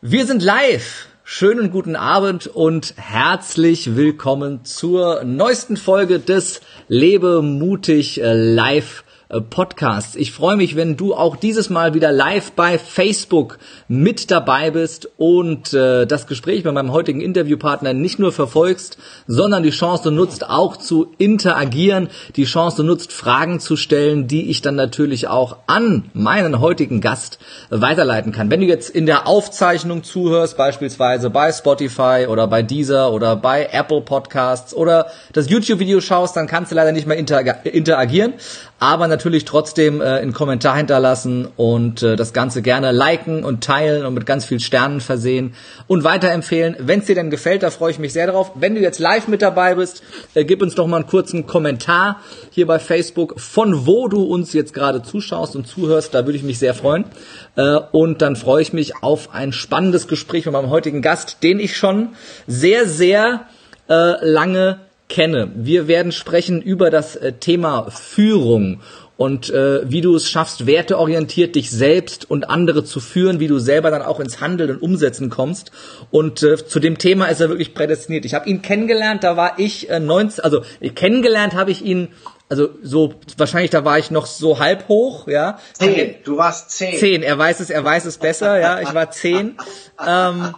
Wir sind live. Schönen guten Abend und herzlich willkommen zur neuesten Folge des Lebe mutig äh, live Podcasts. Ich freue mich, wenn du auch dieses Mal wieder live bei Facebook mit dabei bist und äh, das Gespräch bei meinem heutigen Interviewpartner nicht nur verfolgst, sondern die Chance nutzt, auch zu interagieren, die Chance nutzt, Fragen zu stellen, die ich dann natürlich auch an meinen heutigen Gast weiterleiten kann. Wenn du jetzt in der Aufzeichnung zuhörst, beispielsweise bei Spotify oder bei Deezer oder bei Apple Podcasts oder das YouTube-Video schaust, dann kannst du leider nicht mehr interagieren aber natürlich trotzdem äh, einen Kommentar hinterlassen und äh, das Ganze gerne liken und teilen und mit ganz viel Sternen versehen und weiterempfehlen. Wenn es dir denn gefällt, da freue ich mich sehr drauf. Wenn du jetzt live mit dabei bist, äh, gib uns doch mal einen kurzen Kommentar hier bei Facebook, von wo du uns jetzt gerade zuschaust und zuhörst. Da würde ich mich sehr freuen. Äh, und dann freue ich mich auf ein spannendes Gespräch mit meinem heutigen Gast, den ich schon sehr, sehr äh, lange kenne. Wir werden sprechen über das äh, Thema Führung und äh, wie du es schaffst, werteorientiert dich selbst und andere zu führen, wie du selber dann auch ins Handeln und Umsetzen kommst. Und äh, zu dem Thema ist er wirklich prädestiniert. Ich habe ihn kennengelernt, da war ich äh, 19, also kennengelernt habe ich ihn also so wahrscheinlich da war ich noch so halb hoch, ja. Zehn, du warst zehn. Zehn, er weiß es, er weiß es besser, ja. Ich war zehn. Ähm,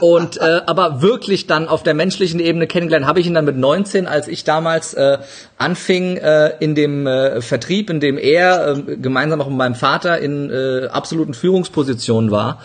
und äh, aber wirklich dann auf der menschlichen Ebene kennengelernt habe ich ihn dann mit 19, als ich damals äh, anfing äh, in dem äh, Vertrieb, in dem er äh, gemeinsam auch mit meinem Vater in äh, absoluten Führungspositionen war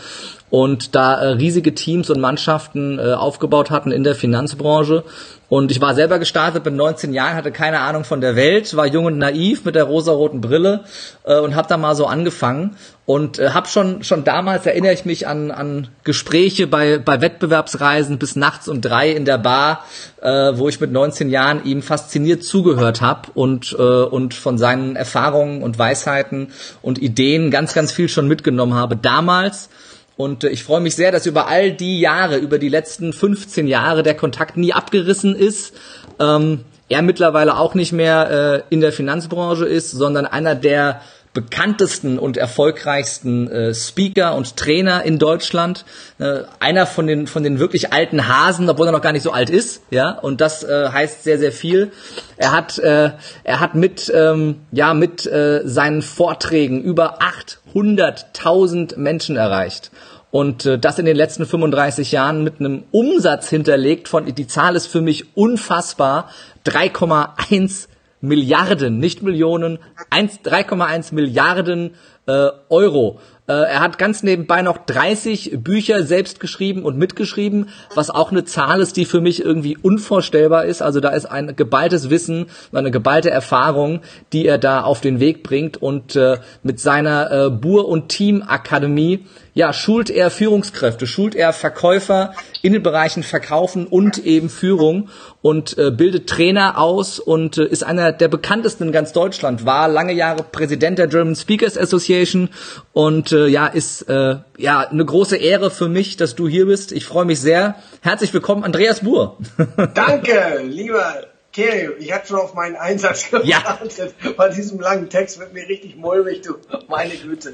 und da äh, riesige Teams und Mannschaften äh, aufgebaut hatten in der Finanzbranche. Und ich war selber gestartet mit 19 Jahren, hatte keine Ahnung von der Welt, war jung und naiv mit der rosaroten Brille äh, und habe da mal so angefangen. Und äh, habe schon schon damals erinnere ich mich an an Gespräche bei bei Wettbewerbsreisen bis nachts um drei in der Bar, äh, wo ich mit 19 Jahren ihm fasziniert zugehört habe und äh, und von seinen Erfahrungen und Weisheiten und Ideen ganz ganz viel schon mitgenommen habe. Damals und äh, ich freue mich sehr, dass über all die Jahre, über die letzten 15 Jahre der Kontakt nie abgerissen ist. Ähm, er mittlerweile auch nicht mehr äh, in der Finanzbranche ist, sondern einer der bekanntesten und erfolgreichsten äh, Speaker und Trainer in Deutschland. Äh, einer von den von den wirklich alten Hasen, obwohl er noch gar nicht so alt ist, ja. Und das äh, heißt sehr sehr viel. Er hat äh, er hat mit ähm, ja mit äh, seinen Vorträgen über 800.000 Menschen erreicht und äh, das in den letzten 35 Jahren mit einem Umsatz hinterlegt von, die Zahl ist für mich unfassbar, 3,1 Milliarden, nicht Millionen, 3,1 Milliarden äh, Euro. Äh, er hat ganz nebenbei noch 30 Bücher selbst geschrieben und mitgeschrieben, was auch eine Zahl ist, die für mich irgendwie unvorstellbar ist. Also da ist ein geballtes Wissen, eine geballte Erfahrung, die er da auf den Weg bringt und äh, mit seiner äh, Bur- und Team-Akademie ja, schult er Führungskräfte, schult er Verkäufer in den Bereichen Verkaufen und eben Führung und äh, bildet Trainer aus und äh, ist einer der bekanntesten in ganz Deutschland, war lange Jahre Präsident der German Speakers Association und äh, ja, ist äh, ja eine große Ehre für mich, dass du hier bist. Ich freue mich sehr. Herzlich willkommen, Andreas Buhr. Danke, lieber Kerio, ich hatte schon auf meinen Einsatz gewartet. Ja. Bei diesem langen Text wird mir richtig mulmig, du meine Güte.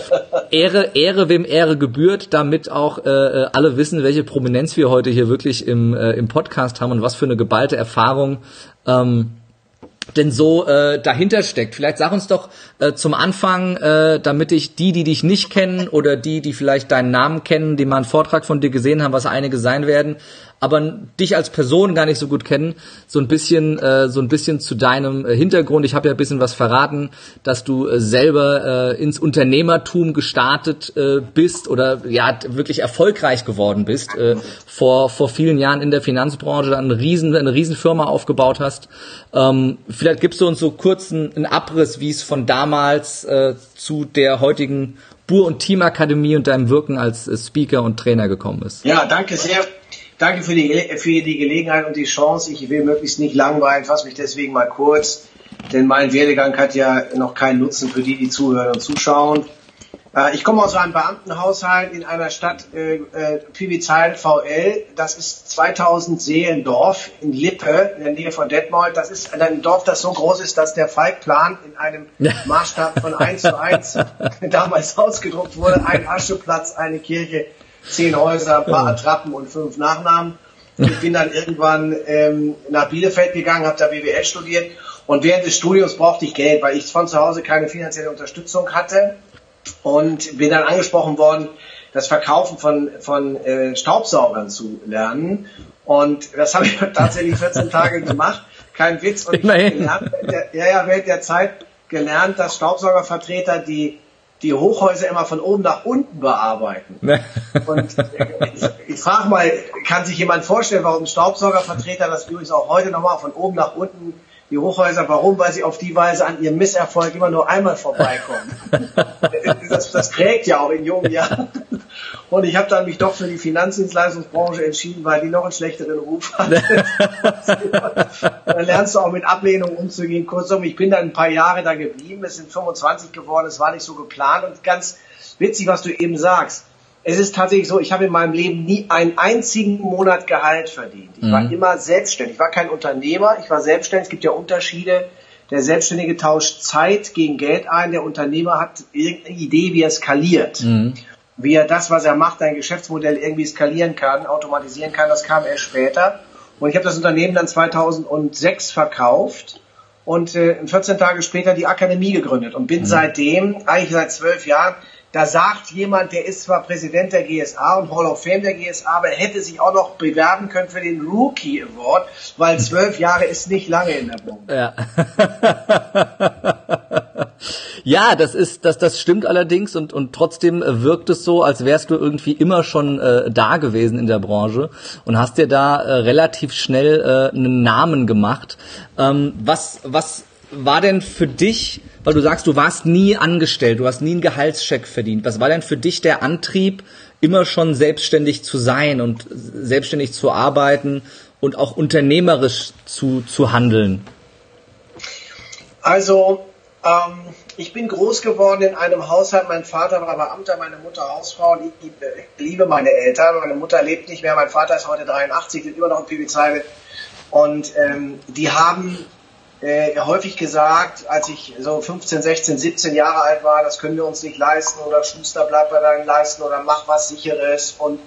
Ehre, Ehre, wem Ehre gebührt, damit auch äh, äh, alle wissen, welche Prominenz wir heute hier wirklich im, äh, im Podcast haben und was für eine geballte Erfahrung ähm, denn so äh, dahinter steckt. Vielleicht sag uns doch äh, zum Anfang, äh, damit ich die, die dich nicht kennen oder die, die vielleicht deinen Namen kennen, die mal einen Vortrag von dir gesehen haben, was einige sein werden, aber dich als Person gar nicht so gut kennen, so ein bisschen, äh, so ein bisschen zu deinem äh, Hintergrund. Ich habe ja ein bisschen was verraten, dass du äh, selber äh, ins Unternehmertum gestartet äh, bist oder ja wirklich erfolgreich geworden bist äh, vor vor vielen Jahren in der Finanzbranche, eine riesen eine riesen Firma aufgebaut hast. Ähm, vielleicht gibst du uns so kurz einen, einen Abriss, wie es von damals äh, zu der heutigen Bur- und Teamakademie und deinem Wirken als äh, Speaker und Trainer gekommen ist. Ja, danke sehr Danke für die, für die Gelegenheit und die Chance. Ich will möglichst nicht langweilen, fasse mich deswegen mal kurz, denn mein Werdegang hat ja noch keinen Nutzen für die, die zuhören und zuschauen. Äh, ich komme aus einem Beamtenhaushalt in einer Stadt, äh, äh, Pivizheim VL. Das ist 2000 Seelendorf in Lippe, in der Nähe von Detmold. Das ist ein Dorf, das so groß ist, dass der Falkplan in einem Maßstab von 1 zu 1 damals ausgedruckt wurde. Ein Ascheplatz, eine Kirche, zehn Häuser, ein paar Attrappen und fünf Nachnamen. Ich bin dann irgendwann ähm, nach Bielefeld gegangen, habe da BWL studiert und während des Studiums brauchte ich Geld, weil ich von zu Hause keine finanzielle Unterstützung hatte und bin dann angesprochen worden, das Verkaufen von, von äh, Staubsaugern zu lernen. Und das habe ich tatsächlich 14 Tage gemacht. Kein Witz. Und ich habe ja, ja, während der Zeit gelernt, dass Staubsaugervertreter die, die Hochhäuser immer von oben nach unten bearbeiten. Und ich, ich frage mal, kann sich jemand vorstellen, warum Staubsaugervertreter das übrigens auch heute nochmal von oben nach unten die Hochhäuser, warum? Weil sie auf die Weise an ihrem Misserfolg immer nur einmal vorbeikommen. das, das prägt ja auch in jungen Jahren. Und ich habe dann mich doch für die Finanzdienstleistungsbranche entschieden, weil die noch einen schlechteren Ruf hat. dann lernst du auch mit Ablehnung umzugehen. Kurzum, ich bin dann ein paar Jahre da geblieben. Es sind 25 geworden. Es war nicht so geplant. Und ganz witzig, was du eben sagst es ist tatsächlich so, ich habe in meinem Leben nie einen einzigen Monat Gehalt verdient. Ich mhm. war immer selbstständig. Ich war kein Unternehmer, ich war selbstständig. Es gibt ja Unterschiede. Der Selbstständige tauscht Zeit gegen Geld ein. Der Unternehmer hat irgendeine Idee, wie er skaliert. Mhm. Wie er das, was er macht, ein Geschäftsmodell irgendwie skalieren kann, automatisieren kann. Das kam erst später. Und ich habe das Unternehmen dann 2006 verkauft und äh, 14 Tage später die Akademie gegründet und bin mhm. seitdem, eigentlich seit zwölf Jahren, da sagt jemand, der ist zwar Präsident der GSA und Hall of Fame der GSA, aber er hätte sich auch noch bewerben können für den Rookie Award, weil zwölf Jahre ist nicht lange in der Branche. Ja. Ja, das ist, das, das stimmt allerdings und, und trotzdem wirkt es so, als wärst du irgendwie immer schon äh, da gewesen in der Branche und hast dir da äh, relativ schnell äh, einen Namen gemacht. Ähm, was, was war denn für dich weil du sagst, du warst nie angestellt, du hast nie einen Gehaltscheck verdient. Was war denn für dich der Antrieb, immer schon selbstständig zu sein und selbstständig zu arbeiten und auch unternehmerisch zu, zu handeln? Also, ähm, ich bin groß geworden in einem Haushalt. Mein Vater war Beamter, meine Mutter Hausfrau. Ich, liebe meine Eltern. Meine Mutter lebt nicht mehr. Mein Vater ist heute 83, lebt immer noch in Pibizheide. Und ähm, die haben äh, häufig gesagt, als ich so 15, 16, 17 Jahre alt war, das können wir uns nicht leisten oder Schuster bleibt bei deinen Leisten oder mach was sicheres und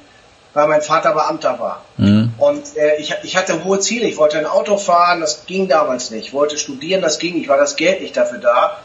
weil mein Vater Beamter war. Mhm. Und äh, ich, ich hatte hohe Ziele. Ich wollte ein Auto fahren, das ging damals nicht. Ich wollte studieren, das ging nicht, war das Geld nicht dafür da.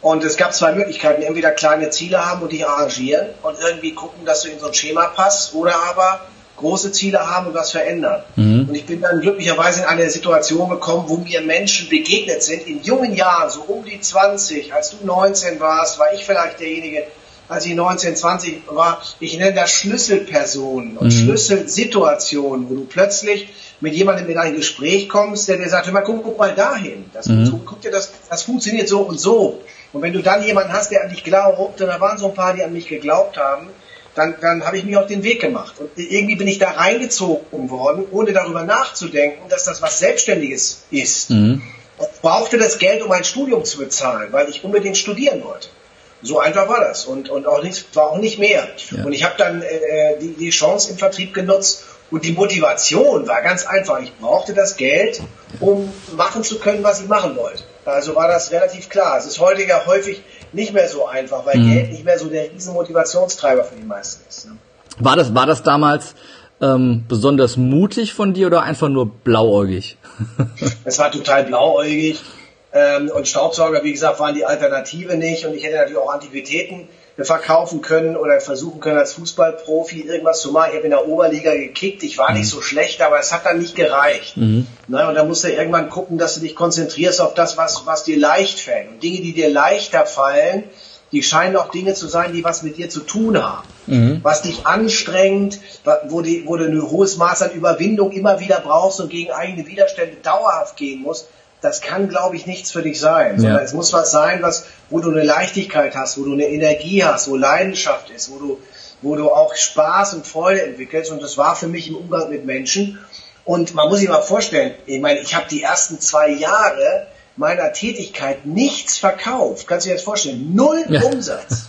Und es gab zwei Möglichkeiten. Entweder kleine Ziele haben und dich arrangieren und irgendwie gucken, dass du in so ein Schema passt oder aber große Ziele haben und was verändern. Mhm. Und ich bin dann glücklicherweise in eine Situation gekommen, wo mir Menschen begegnet sind in jungen Jahren, so um die 20, als du 19 warst, war ich vielleicht derjenige, als ich 19, 20 war, ich nenne das Schlüsselpersonen und mhm. Schlüsselsituationen, wo du plötzlich mit jemandem in ein Gespräch kommst, der dir sagt, hör mal, guck, guck mal dahin. Das, mhm. guck dir das, das funktioniert so und so. Und wenn du dann jemanden hast, der an dich glaubt, und da waren so ein paar, die an mich geglaubt haben, dann, dann habe ich mich auf den Weg gemacht. Und irgendwie bin ich da reingezogen worden, ohne darüber nachzudenken, dass das was Selbstständiges ist. Mhm. Und brauchte das Geld, um ein Studium zu bezahlen, weil ich unbedingt studieren wollte. So einfach war das und, und auch nicht, war auch nicht mehr. Ja. Und ich habe dann äh, die, die Chance im Vertrieb genutzt und die Motivation war ganz einfach. Ich brauchte das Geld, um machen zu können, was ich machen wollte. Also war das relativ klar. Es ist heute ja häufig nicht mehr so einfach, weil mhm. Geld nicht mehr so der riesen Motivationstreiber für die meisten ist. Ne? War das, war das damals ähm, besonders mutig von dir oder einfach nur blauäugig? es war total blauäugig. Ähm, und Staubsauger, wie gesagt, waren die Alternative nicht. Und ich hätte natürlich auch Antiquitäten verkaufen können oder versuchen können, als Fußballprofi irgendwas zu machen. Ich habe in der Oberliga gekickt, ich war mhm. nicht so schlecht, aber es hat dann nicht gereicht. Mhm. Na, und da musst du irgendwann gucken, dass du dich konzentrierst auf das, was, was dir leicht fällt. Und Dinge, die dir leichter fallen, die scheinen auch Dinge zu sein, die was mit dir zu tun haben. Mhm. Was dich anstrengt, wo, die, wo du ein hohes Maß an Überwindung immer wieder brauchst und gegen eigene Widerstände dauerhaft gehen musst, das kann, glaube ich, nichts für dich sein. Sondern ja. es muss was sein, was, wo du eine Leichtigkeit hast, wo du eine Energie hast, wo Leidenschaft ist, wo du, wo du auch Spaß und Freude entwickelst. Und das war für mich im Umgang mit Menschen. Und man muss sich mal vorstellen, ich meine, ich habe die ersten zwei Jahre meiner Tätigkeit nichts verkauft. Kannst du dir das vorstellen? Null ja. Umsatz.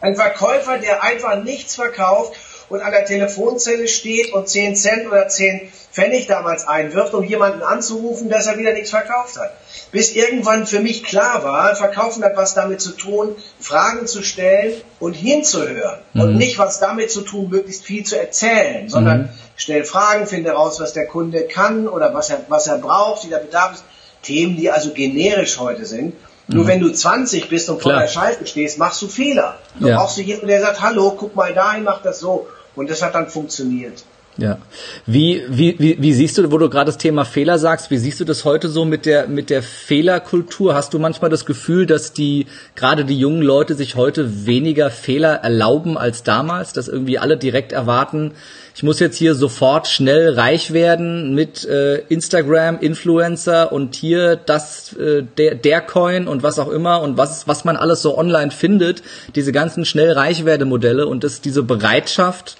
Ein Verkäufer, der einfach nichts verkauft und an der Telefonzelle steht und 10 Cent oder 10 Pfennig damals einwirft, um jemanden anzurufen, dass er wieder nichts verkauft hat. Bis irgendwann für mich klar war, Verkaufen hat was damit zu tun, Fragen zu stellen und hinzuhören. Mhm. Und nicht was damit zu tun, möglichst viel zu erzählen, sondern mhm. stell Fragen, finde raus, was der Kunde kann oder was er, was er braucht, wie der Bedarf ist. Themen, die also generisch heute sind. Nur mhm. wenn du 20 bist und vor der Scheibe stehst, machst du Fehler. Du ja. brauchst du jemanden, der sagt, hallo, guck mal dahin, mach das so. Und das hat dann funktioniert. Ja. Wie, wie, wie, wie siehst du, wo du gerade das Thema Fehler sagst, wie siehst du das heute so mit der, mit der Fehlerkultur? Hast du manchmal das Gefühl, dass die, gerade die jungen Leute sich heute weniger Fehler erlauben als damals, dass irgendwie alle direkt erwarten, ich muss jetzt hier sofort schnell reich werden mit äh, Instagram, Influencer und hier das, äh, der, der Coin und was auch immer und was, was man alles so online findet, diese ganzen schnell reich werde Modelle und das, diese Bereitschaft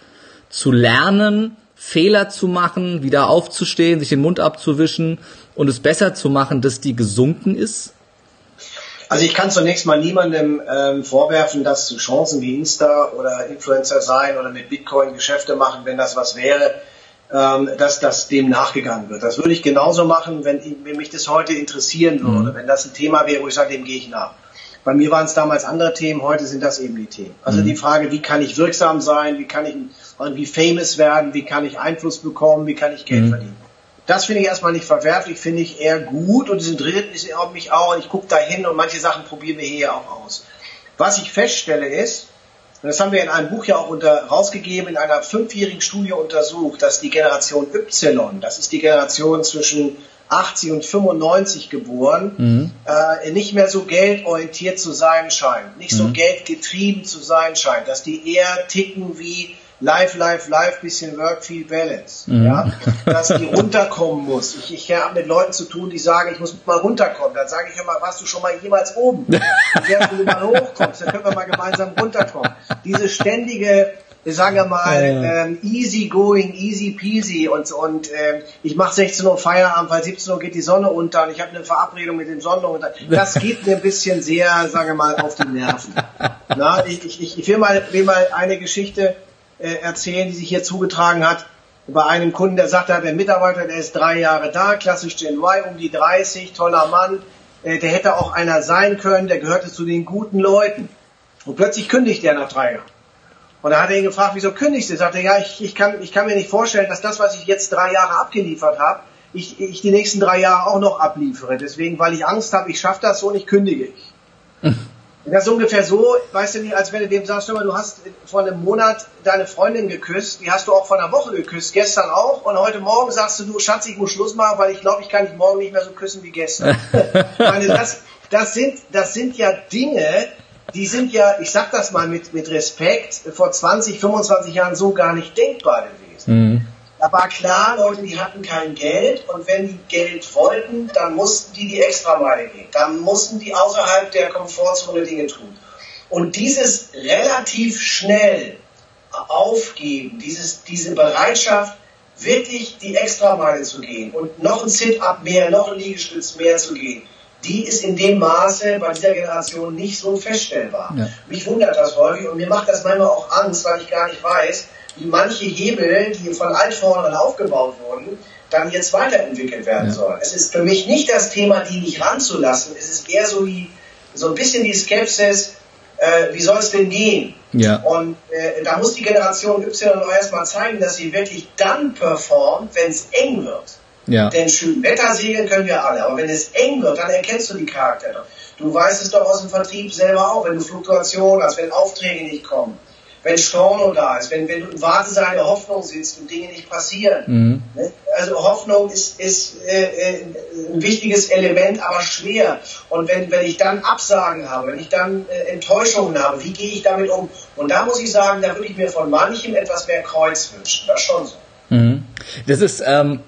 zu lernen, Fehler zu machen, wieder aufzustehen, sich den Mund abzuwischen und es besser zu machen, dass die gesunken ist? Also ich kann zunächst mal niemandem ähm, vorwerfen, dass zu Chancen wie Insta oder Influencer sein oder mit Bitcoin Geschäfte machen, wenn das was wäre, ähm, dass das dem nachgegangen wird. Das würde ich genauso machen, wenn, wenn mich das heute interessieren würde, mhm. wenn das ein Thema wäre, wo ich sage, dem gehe ich nach. Bei mir waren es damals andere Themen, heute sind das eben die Themen. Also mhm. die Frage, wie kann ich wirksam sein, wie kann ich irgendwie famous werden, wie kann ich Einfluss bekommen, wie kann ich Geld mhm. verdienen. Das finde ich erstmal nicht verwerflich, finde ich eher gut und es interessiert mich auch und ich gucke da hin und manche Sachen probieren wir hier auch aus. Was ich feststelle ist, und das haben wir in einem Buch ja auch unter, rausgegeben, in einer fünfjährigen Studie untersucht, dass die Generation Y, das ist die Generation zwischen 80 und 95 geboren, mhm. äh, nicht mehr so geldorientiert zu sein scheint, nicht so mhm. geldgetrieben zu sein scheint, dass die eher ticken wie Life, Life, Life, bisschen Work, viel Balance. Mhm. Ja? Dass die runterkommen muss. Ich, ich habe mit Leuten zu tun, die sagen, ich muss mal runterkommen. Dann sage ich immer, warst du schon mal jemals oben? Wenn du mal hochkommst, dann können wir mal gemeinsam runterkommen. Diese ständige, sagen wir mal, ähm, easy going, easy peasy und, und ähm, ich mache 16 Uhr Feierabend, weil 17 Uhr geht die Sonne unter und ich habe eine Verabredung mit dem Sonnenunter. Das geht mir ein bisschen sehr, sagen wir mal, auf die Nerven. Na, ich, ich, ich will, mal, will mal eine Geschichte äh, erzählen, die sich hier zugetragen hat. Bei einem Kunden, der sagt, er hat einen Mitarbeiter, der ist drei Jahre da, klassisch Gen Y, um die 30, toller Mann, äh, der hätte auch einer sein können, der gehörte zu den guten Leuten. Und plötzlich kündigt er nach drei Jahren. Und da hat er ihn gefragt, wieso kündigst du? Sagte, ja, ich, ich, kann, ich kann mir nicht vorstellen, dass das, was ich jetzt drei Jahre abgeliefert habe, ich, ich die nächsten drei Jahre auch noch abliefere. Deswegen, weil ich Angst habe, ich schaffe das so und ich kündige ich. Das ist ungefähr so, weißt du nicht, als wenn du dem sagst, du hast vor einem Monat deine Freundin geküsst, die hast du auch vor einer Woche geküsst, gestern auch, und heute Morgen sagst du, du Schatz, ich muss Schluss machen, weil ich glaube, ich kann dich morgen nicht mehr so küssen wie gestern. meine, das, das, sind, das sind ja Dinge, die sind ja, ich sag das mal mit, mit Respekt, vor 20, 25 Jahren so gar nicht denkbar gewesen. Mhm. Da war klar, Leute, die hatten kein Geld und wenn die Geld wollten, dann mussten die die Extrameile gehen. Dann mussten die außerhalb der Komfortzone Dinge tun. Und dieses relativ schnell aufgeben, dieses, diese Bereitschaft, wirklich die Extrameile zu gehen und noch ein Sit-up mehr, noch ein Liegestütz mehr zu gehen, die ist in dem Maße bei dieser Generation nicht so feststellbar. Ja. Mich wundert das häufig und mir macht das manchmal auch Angst, weil ich gar nicht weiß, wie manche Hebel, die von Altvorderern aufgebaut wurden, dann jetzt weiterentwickelt werden ja. sollen. Es ist für mich nicht das Thema, die nicht ranzulassen. Es ist eher so wie so ein bisschen die Skepsis, äh, wie soll es denn gehen? Ja. Und äh, da muss die Generation Y erstmal zeigen, dass sie wirklich dann performt, wenn es eng wird. Ja. Denn schön Wetter segeln können wir alle, aber wenn es eng wird, dann erkennst du die Charaktere. Du weißt es doch aus dem Vertrieb selber auch, wenn du Fluktuationen hast, wenn Aufträge nicht kommen wenn Storno da ist, wenn, wenn du im Wartesaal der Hoffnung sitzt und Dinge nicht passieren. Mhm. Ne? Also Hoffnung ist, ist äh, äh, ein wichtiges Element, aber schwer. Und wenn, wenn ich dann Absagen habe, wenn ich dann äh, Enttäuschungen habe, wie gehe ich damit um? Und da muss ich sagen, da würde ich mir von manchem etwas mehr Kreuz wünschen. Das schon so. Mhm. Das ist ähm,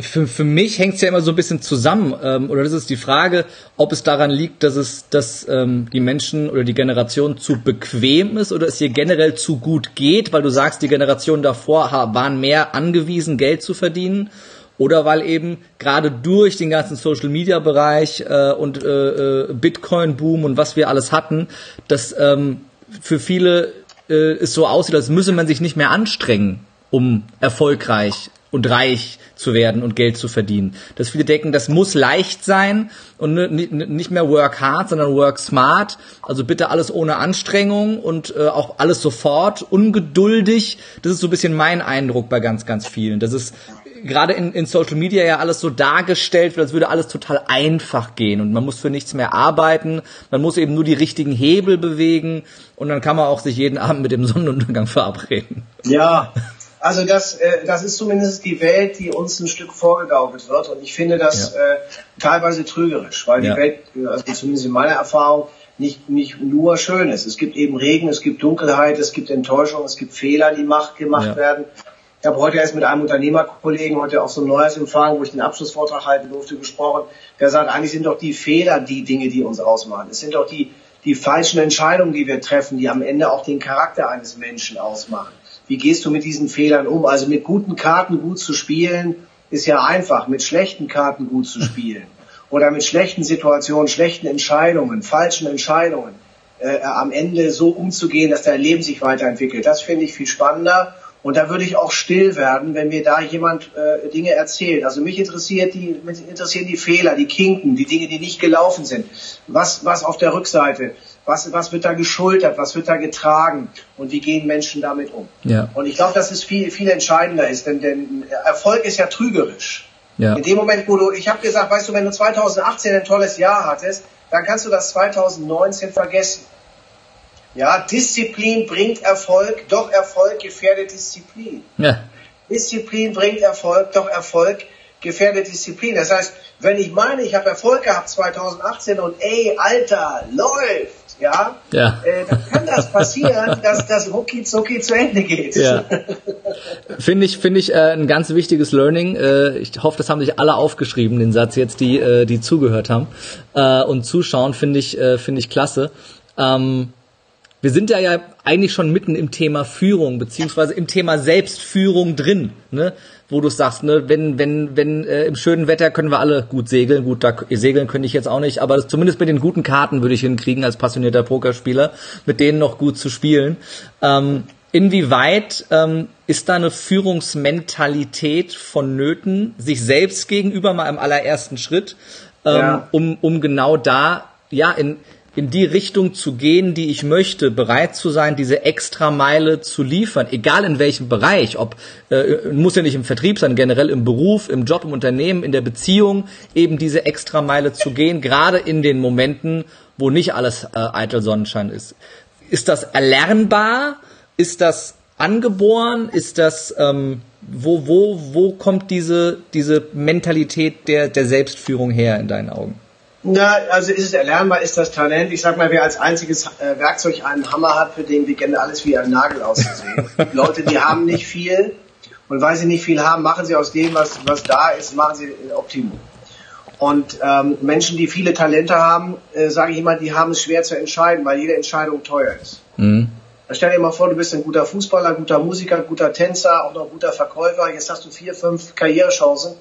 für, für mich hängt es ja immer so ein bisschen zusammen, ähm, oder das ist die Frage, ob es daran liegt, dass es, dass ähm, die Menschen oder die Generation zu bequem ist oder es ihr generell zu gut geht, weil du sagst, die Generation davor waren mehr angewiesen, Geld zu verdienen, oder weil eben gerade durch den ganzen Social Media Bereich äh, und äh, äh Bitcoin Boom und was wir alles hatten, dass ähm, für viele äh, es so aussieht, als müsse man sich nicht mehr anstrengen, um erfolgreich und reich zu werden und Geld zu verdienen. Dass viele denken, das muss leicht sein und nicht mehr work hard, sondern work smart. Also bitte alles ohne Anstrengung und äh, auch alles sofort, ungeduldig. Das ist so ein bisschen mein Eindruck bei ganz, ganz vielen. Das ist gerade in, in Social Media ja alles so dargestellt als würde alles total einfach gehen und man muss für nichts mehr arbeiten, man muss eben nur die richtigen Hebel bewegen und dann kann man auch sich jeden Abend mit dem Sonnenuntergang verabreden. Ja, also das, äh, das ist zumindest die Welt, die uns ein Stück vorgegaukelt wird und ich finde das ja. äh, teilweise trügerisch, weil ja. die Welt, also zumindest in meiner Erfahrung, nicht, nicht nur schön ist. Es gibt eben Regen, es gibt Dunkelheit, es gibt Enttäuschung, es gibt Fehler, die macht, gemacht ja. werden. Ich habe heute erst mit einem Unternehmerkollegen, heute auch so ein neues Empfang, wo ich den Abschlussvortrag halten durfte, gesprochen. Der sagt, eigentlich sind doch die Fehler die Dinge, die uns ausmachen. Es sind doch die, die falschen Entscheidungen, die wir treffen, die am Ende auch den Charakter eines Menschen ausmachen. Wie gehst du mit diesen Fehlern um? Also mit guten Karten gut zu spielen, ist ja einfach. Mit schlechten Karten gut zu spielen. Oder mit schlechten Situationen, schlechten Entscheidungen, falschen Entscheidungen. Äh, am Ende so umzugehen, dass dein Leben sich weiterentwickelt. Das finde ich viel spannender. Und da würde ich auch still werden, wenn mir da jemand äh, Dinge erzählt. Also mich interessiert die, mich interessieren die Fehler, die Kinken, die Dinge, die nicht gelaufen sind. Was, was auf der Rückseite, was, was wird da geschultert, was wird da getragen und wie gehen Menschen damit um. Ja. Und ich glaube, dass es viel, viel entscheidender ist, denn, denn Erfolg ist ja trügerisch. Ja. In dem Moment, wo du, ich habe gesagt, weißt du, wenn du 2018 ein tolles Jahr hattest, dann kannst du das 2019 vergessen. Ja, Disziplin bringt Erfolg, doch Erfolg gefährdet Disziplin. Ja. Disziplin bringt Erfolg, doch Erfolg gefährdet Disziplin. Das heißt, wenn ich meine, ich habe Erfolg gehabt 2018 und ey, Alter, läuft, ja, ja. Äh, dann kann das passieren, dass das rucki zucki zu Ende geht. Ja. Finde ich, finde ich äh, ein ganz wichtiges Learning. Äh, ich hoffe, das haben sich alle aufgeschrieben, den Satz jetzt, die, äh, die zugehört haben äh, und zuschauen, finde ich, äh, finde ich klasse. Ähm, wir sind ja ja eigentlich schon mitten im Thema Führung beziehungsweise im Thema Selbstführung drin, ne? Wo du sagst, ne, wenn wenn wenn äh, im schönen Wetter können wir alle gut segeln, gut, da segeln könnte ich jetzt auch nicht, aber zumindest mit den guten Karten würde ich hinkriegen als passionierter Pokerspieler, mit denen noch gut zu spielen. Ähm, inwieweit ähm, ist da eine Führungsmentalität vonnöten, sich selbst gegenüber mal im allerersten Schritt, ähm, ja. um um genau da ja in in die Richtung zu gehen, die ich möchte, bereit zu sein, diese extra Meile zu liefern, egal in welchem Bereich, ob äh, muss ja nicht im Vertrieb sein, generell im Beruf, im Job, im Unternehmen, in der Beziehung, eben diese extra Meile zu gehen, gerade in den Momenten, wo nicht alles äh, eitel Sonnenschein ist. Ist das erlernbar? Ist das angeboren? Ist das ähm, wo wo wo kommt diese diese Mentalität der der Selbstführung her in deinen Augen? Na, also ist es erlernbar, ist das Talent. Ich sag mal, wer als einziges äh, Werkzeug einen Hammer hat, für den beginnt alles wie ein Nagel auszusehen. Leute, die haben nicht viel und weil sie nicht viel haben, machen sie aus dem, was, was da ist, machen sie Optimum. Und ähm, Menschen, die viele Talente haben, äh, sage ich immer, die haben es schwer zu entscheiden, weil jede Entscheidung teuer ist. Mhm. Stell dir mal vor, du bist ein guter Fußballer, guter Musiker, guter Tänzer, auch noch guter Verkäufer. Jetzt hast du vier, fünf Karrierechancen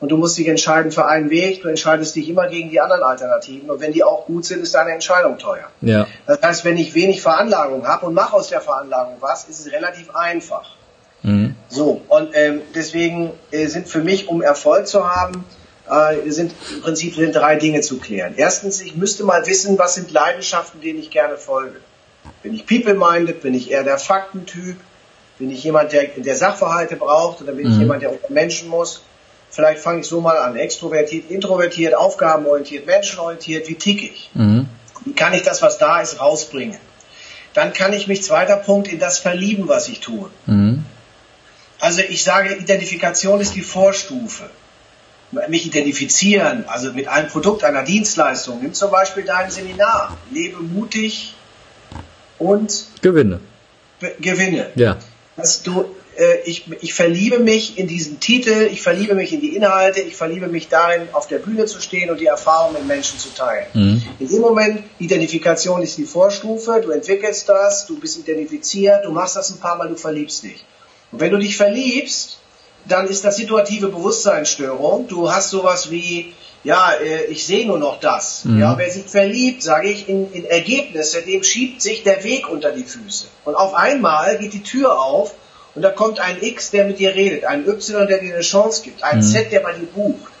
und du musst dich entscheiden für einen Weg, du entscheidest dich immer gegen die anderen Alternativen und wenn die auch gut sind, ist deine Entscheidung teuer. Ja. Das heißt, wenn ich wenig Veranlagung habe und mache aus der Veranlagung was, ist es relativ einfach. Mhm. So, und ähm, deswegen äh, sind für mich, um Erfolg zu haben, äh, sind im Prinzip sind drei Dinge zu klären. Erstens, ich müsste mal wissen, was sind Leidenschaften, denen ich gerne folge. Bin ich people-minded, bin ich eher der Faktentyp, bin ich jemand, der, der Sachverhalte braucht oder bin mhm. ich jemand, der unter Menschen muss? Vielleicht fange ich so mal an. Extrovertiert, introvertiert, aufgabenorientiert, menschenorientiert. Wie ticke ich? Mhm. Wie kann ich das, was da ist, rausbringen? Dann kann ich mich, zweiter Punkt, in das verlieben, was ich tue. Mhm. Also ich sage, Identifikation ist die Vorstufe. Mich identifizieren, also mit einem Produkt, einer Dienstleistung. Nimm zum Beispiel dein Seminar. Lebe mutig und gewinne. Gewinne. Ja. Dass du ich, ich verliebe mich in diesen Titel, ich verliebe mich in die Inhalte, ich verliebe mich darin, auf der Bühne zu stehen und die Erfahrung mit Menschen zu teilen. Mhm. In dem Moment, Identifikation ist die Vorstufe, du entwickelst das, du bist identifiziert, du machst das ein paar Mal, du verliebst dich. Und wenn du dich verliebst, dann ist das situative Bewusstseinsstörung. Du hast sowas wie, ja, äh, ich sehe nur noch das. Mhm. Ja, wer sich verliebt, sage ich, in, in Ergebnisse, dem schiebt sich der Weg unter die Füße. Und auf einmal geht die Tür auf und da kommt ein X, der mit dir redet, ein Y, der dir eine Chance gibt, ein mhm. Z, der bei dir bucht.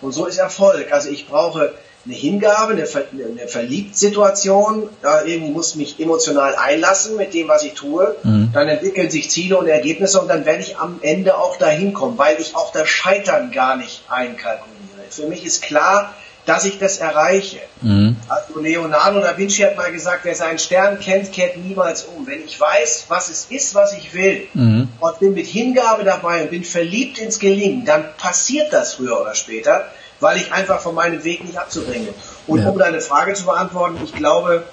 Und so ist Erfolg. Also ich brauche eine Hingabe, eine, Ver eine Verliebtsituation, da irgendwie muss mich emotional einlassen mit dem, was ich tue. Mhm. Dann entwickeln sich Ziele und Ergebnisse und dann werde ich am Ende auch dahin kommen, weil ich auch das Scheitern gar nicht einkalkuliere. Für mich ist klar, dass ich das erreiche. Mhm. Also Leonardo da Vinci hat mal gesagt, wer seinen Stern kennt, kehrt niemals um. Wenn ich weiß, was es ist, was ich will, mhm. und bin mit Hingabe dabei und bin verliebt ins Gelingen, dann passiert das früher oder später, weil ich einfach von meinem Weg nicht abzubringen. Und ja. um deine Frage zu beantworten, ich glaube,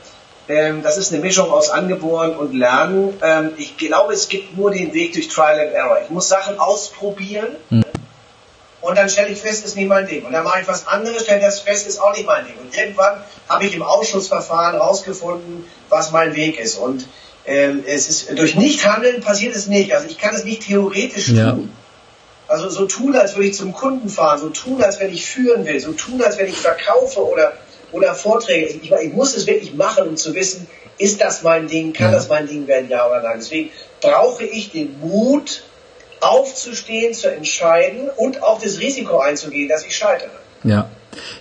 ähm, das ist eine Mischung aus Angeboren und Lernen. Ähm, ich glaube, es gibt nur den Weg durch Trial and Error. Ich muss Sachen ausprobieren. Mhm und dann stelle ich fest, ist nicht mein Ding. Und dann mache ich was anderes, stelle das fest, ist auch nicht mein Ding. Und irgendwann habe ich im Ausschussverfahren rausgefunden, was mein Weg ist. Und ähm, es ist durch Nichthandeln passiert es nicht. Also ich kann es nicht theoretisch tun. Ja. Also so tun, als würde ich zum Kunden fahren, so tun, als wenn ich führen will, so tun, als wenn ich verkaufe oder, oder Vorträge. Ich, ich muss es wirklich machen, um zu wissen, ist das mein Ding, kann ja. das mein Ding werden, ja oder nein. Deswegen brauche ich den Mut, aufzustehen, zu entscheiden und auch das Risiko einzugehen, dass ich scheitere. Ja.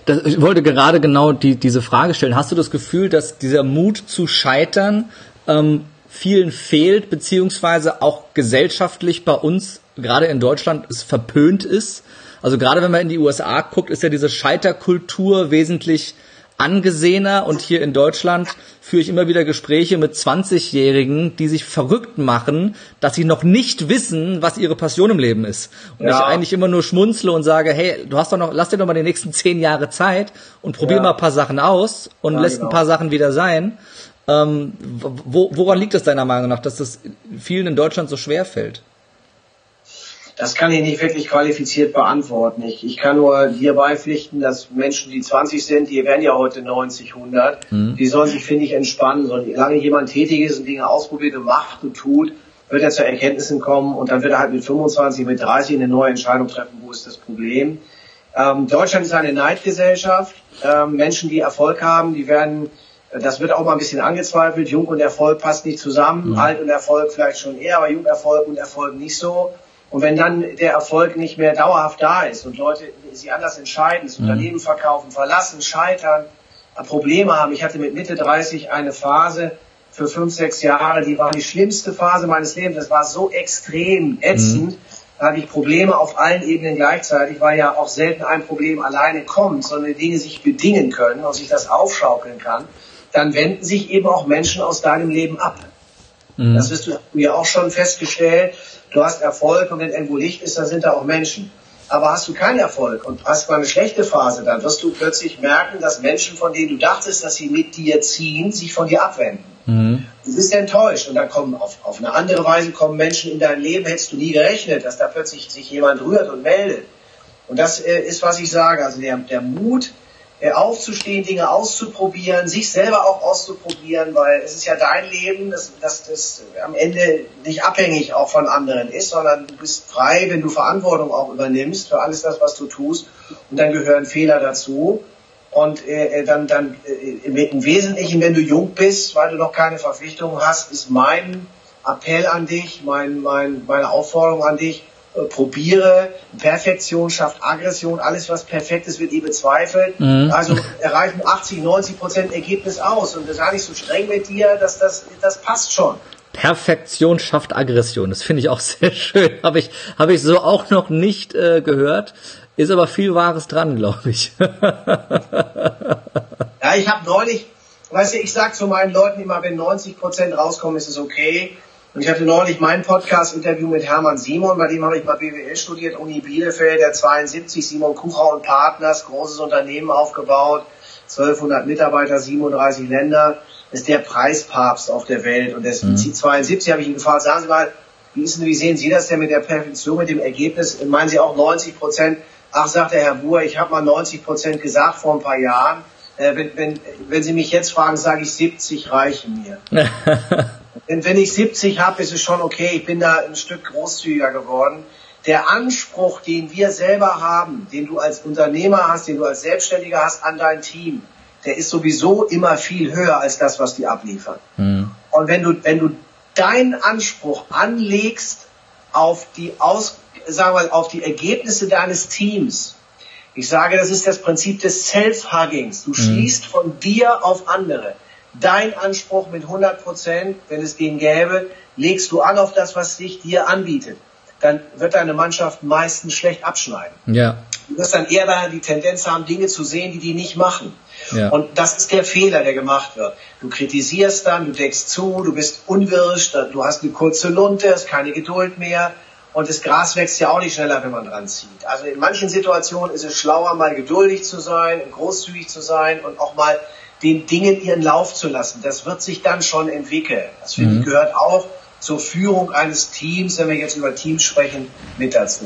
Das, ich wollte gerade genau die, diese Frage stellen. Hast du das Gefühl, dass dieser Mut zu scheitern ähm, vielen fehlt, beziehungsweise auch gesellschaftlich bei uns, gerade in Deutschland, es verpönt ist? Also gerade wenn man in die USA guckt, ist ja diese Scheiterkultur wesentlich angesehener und hier in Deutschland führe ich immer wieder Gespräche mit 20-Jährigen, die sich verrückt machen, dass sie noch nicht wissen, was ihre Passion im Leben ist. Und ja. ich eigentlich immer nur schmunzle und sage, hey, du hast doch noch, lass dir doch mal die nächsten zehn Jahre Zeit und probier ja. mal ein paar Sachen aus und ja, lässt genau. ein paar Sachen wieder sein. Ähm, wo, woran liegt es deiner Meinung nach, dass das vielen in Deutschland so schwer fällt? Das kann ich nicht wirklich qualifiziert beantworten. Ich, ich kann nur dir beipflichten, dass Menschen, die 20 sind, die werden ja heute 90, 100, mhm. die sollen sich, finde ich, entspannen. Solange jemand tätig ist und Dinge ausprobiert und macht und tut, wird er zu Erkenntnissen kommen und dann wird er halt mit 25, mit 30 eine neue Entscheidung treffen, wo ist das Problem. Ähm, Deutschland ist eine Neidgesellschaft. Ähm, Menschen, die Erfolg haben, die werden, das wird auch mal ein bisschen angezweifelt, Jung und Erfolg passt nicht zusammen, mhm. Alt und Erfolg vielleicht schon eher, aber Jungerfolg und Erfolg nicht so. Und wenn dann der Erfolg nicht mehr dauerhaft da ist und Leute sich anders entscheiden, das mhm. Unternehmen verkaufen, verlassen, scheitern, Probleme haben. Ich hatte mit Mitte 30 eine Phase für fünf, sechs Jahre, die war die schlimmste Phase meines Lebens. Das war so extrem ätzend. Mhm. Da hatte ich Probleme auf allen Ebenen gleichzeitig, weil ja auch selten ein Problem alleine kommt, sondern Dinge sich bedingen können und sich das aufschaukeln kann. Dann wenden sich eben auch Menschen aus deinem Leben ab. Mhm. Das wirst du ja auch schon festgestellt du hast Erfolg und wenn irgendwo Licht ist, dann sind da auch Menschen. Aber hast du keinen Erfolg und hast mal eine schlechte Phase, dann wirst du plötzlich merken, dass Menschen, von denen du dachtest, dass sie mit dir ziehen, sich von dir abwenden. Mhm. Du bist enttäuscht und dann kommen auf, auf eine andere Weise kommen Menschen in dein Leben, hättest du nie gerechnet, dass da plötzlich sich jemand rührt und meldet. Und das äh, ist, was ich sage. Also der, der Mut, aufzustehen, Dinge auszuprobieren, sich selber auch auszuprobieren, weil es ist ja dein Leben, dass das, das am Ende nicht abhängig auch von anderen ist, sondern du bist frei, wenn du Verantwortung auch übernimmst für alles das, was du tust. Und dann gehören Fehler dazu. Und äh, äh dann, dann äh, im Wesentlichen, wenn du jung bist, weil du noch keine Verpflichtungen hast, ist mein Appell an dich, mein, mein, meine Aufforderung an dich, äh, probiere. Perfektion schafft Aggression. Alles, was perfekt ist, wird eh bezweifelt. Mhm. Also erreichen 80, 90 Prozent Ergebnis aus. Und das gar nicht so streng mit dir, dass das, das passt schon. Perfektion schafft Aggression. Das finde ich auch sehr schön. Habe ich, habe ich so auch noch nicht äh, gehört. Ist aber viel Wahres dran, glaube ich. ja, ich habe neulich, weißt du, ich sage zu meinen Leuten immer, wenn 90 Prozent rauskommen, ist es okay. Und ich hatte neulich mein Podcast-Interview mit Hermann Simon, bei dem habe ich mal BWL studiert, Uni Bielefeld, der 72, Simon Kucher und Partners, großes Unternehmen aufgebaut, 1200 Mitarbeiter, 37 Länder, ist der Preispapst auf der Welt. Und der mhm. 72 habe ich ihn gefragt, sagen Sie mal, wie, ist denn, wie sehen Sie das denn mit der Perfektion, mit dem Ergebnis? Meinen Sie auch 90 Prozent? Ach, sagt der Herr Buhr, ich habe mal 90 Prozent gesagt vor ein paar Jahren. Äh, wenn, wenn, wenn Sie mich jetzt fragen, sage ich 70 reichen mir. Denn wenn ich 70 habe, ist es schon okay. Ich bin da ein Stück großzügiger geworden. der Anspruch, den wir selber haben, den du als Unternehmer hast, den du als Selbstständiger hast an dein Team, der ist sowieso immer viel höher als das, was die abliefern. Mhm. Und wenn du, wenn du deinen Anspruch anlegst auf die Aus, sagen wir, auf die Ergebnisse deines Teams, ich sage, das ist das Prinzip des Self-Huggings. Du mhm. schließt von dir auf andere. Dein Anspruch mit 100 Prozent, wenn es den gäbe, legst du an auf das, was sich dir anbietet. Dann wird deine Mannschaft meistens schlecht abschneiden. Ja. Du wirst dann eher die Tendenz haben, Dinge zu sehen, die die nicht machen. Ja. Und das ist der Fehler, der gemacht wird. Du kritisierst dann, du deckst zu, du bist unwirsch, du hast eine kurze Lunte, hast keine Geduld mehr. Und das Gras wächst ja auch nicht schneller, wenn man dran zieht. Also in manchen Situationen ist es schlauer, mal geduldig zu sein, großzügig zu sein und auch mal den Dingen ihren Lauf zu lassen. Das wird sich dann schon entwickeln. Das mhm. gehört auch zur Führung eines Teams, wenn wir jetzt über Teams sprechen, mit dazu.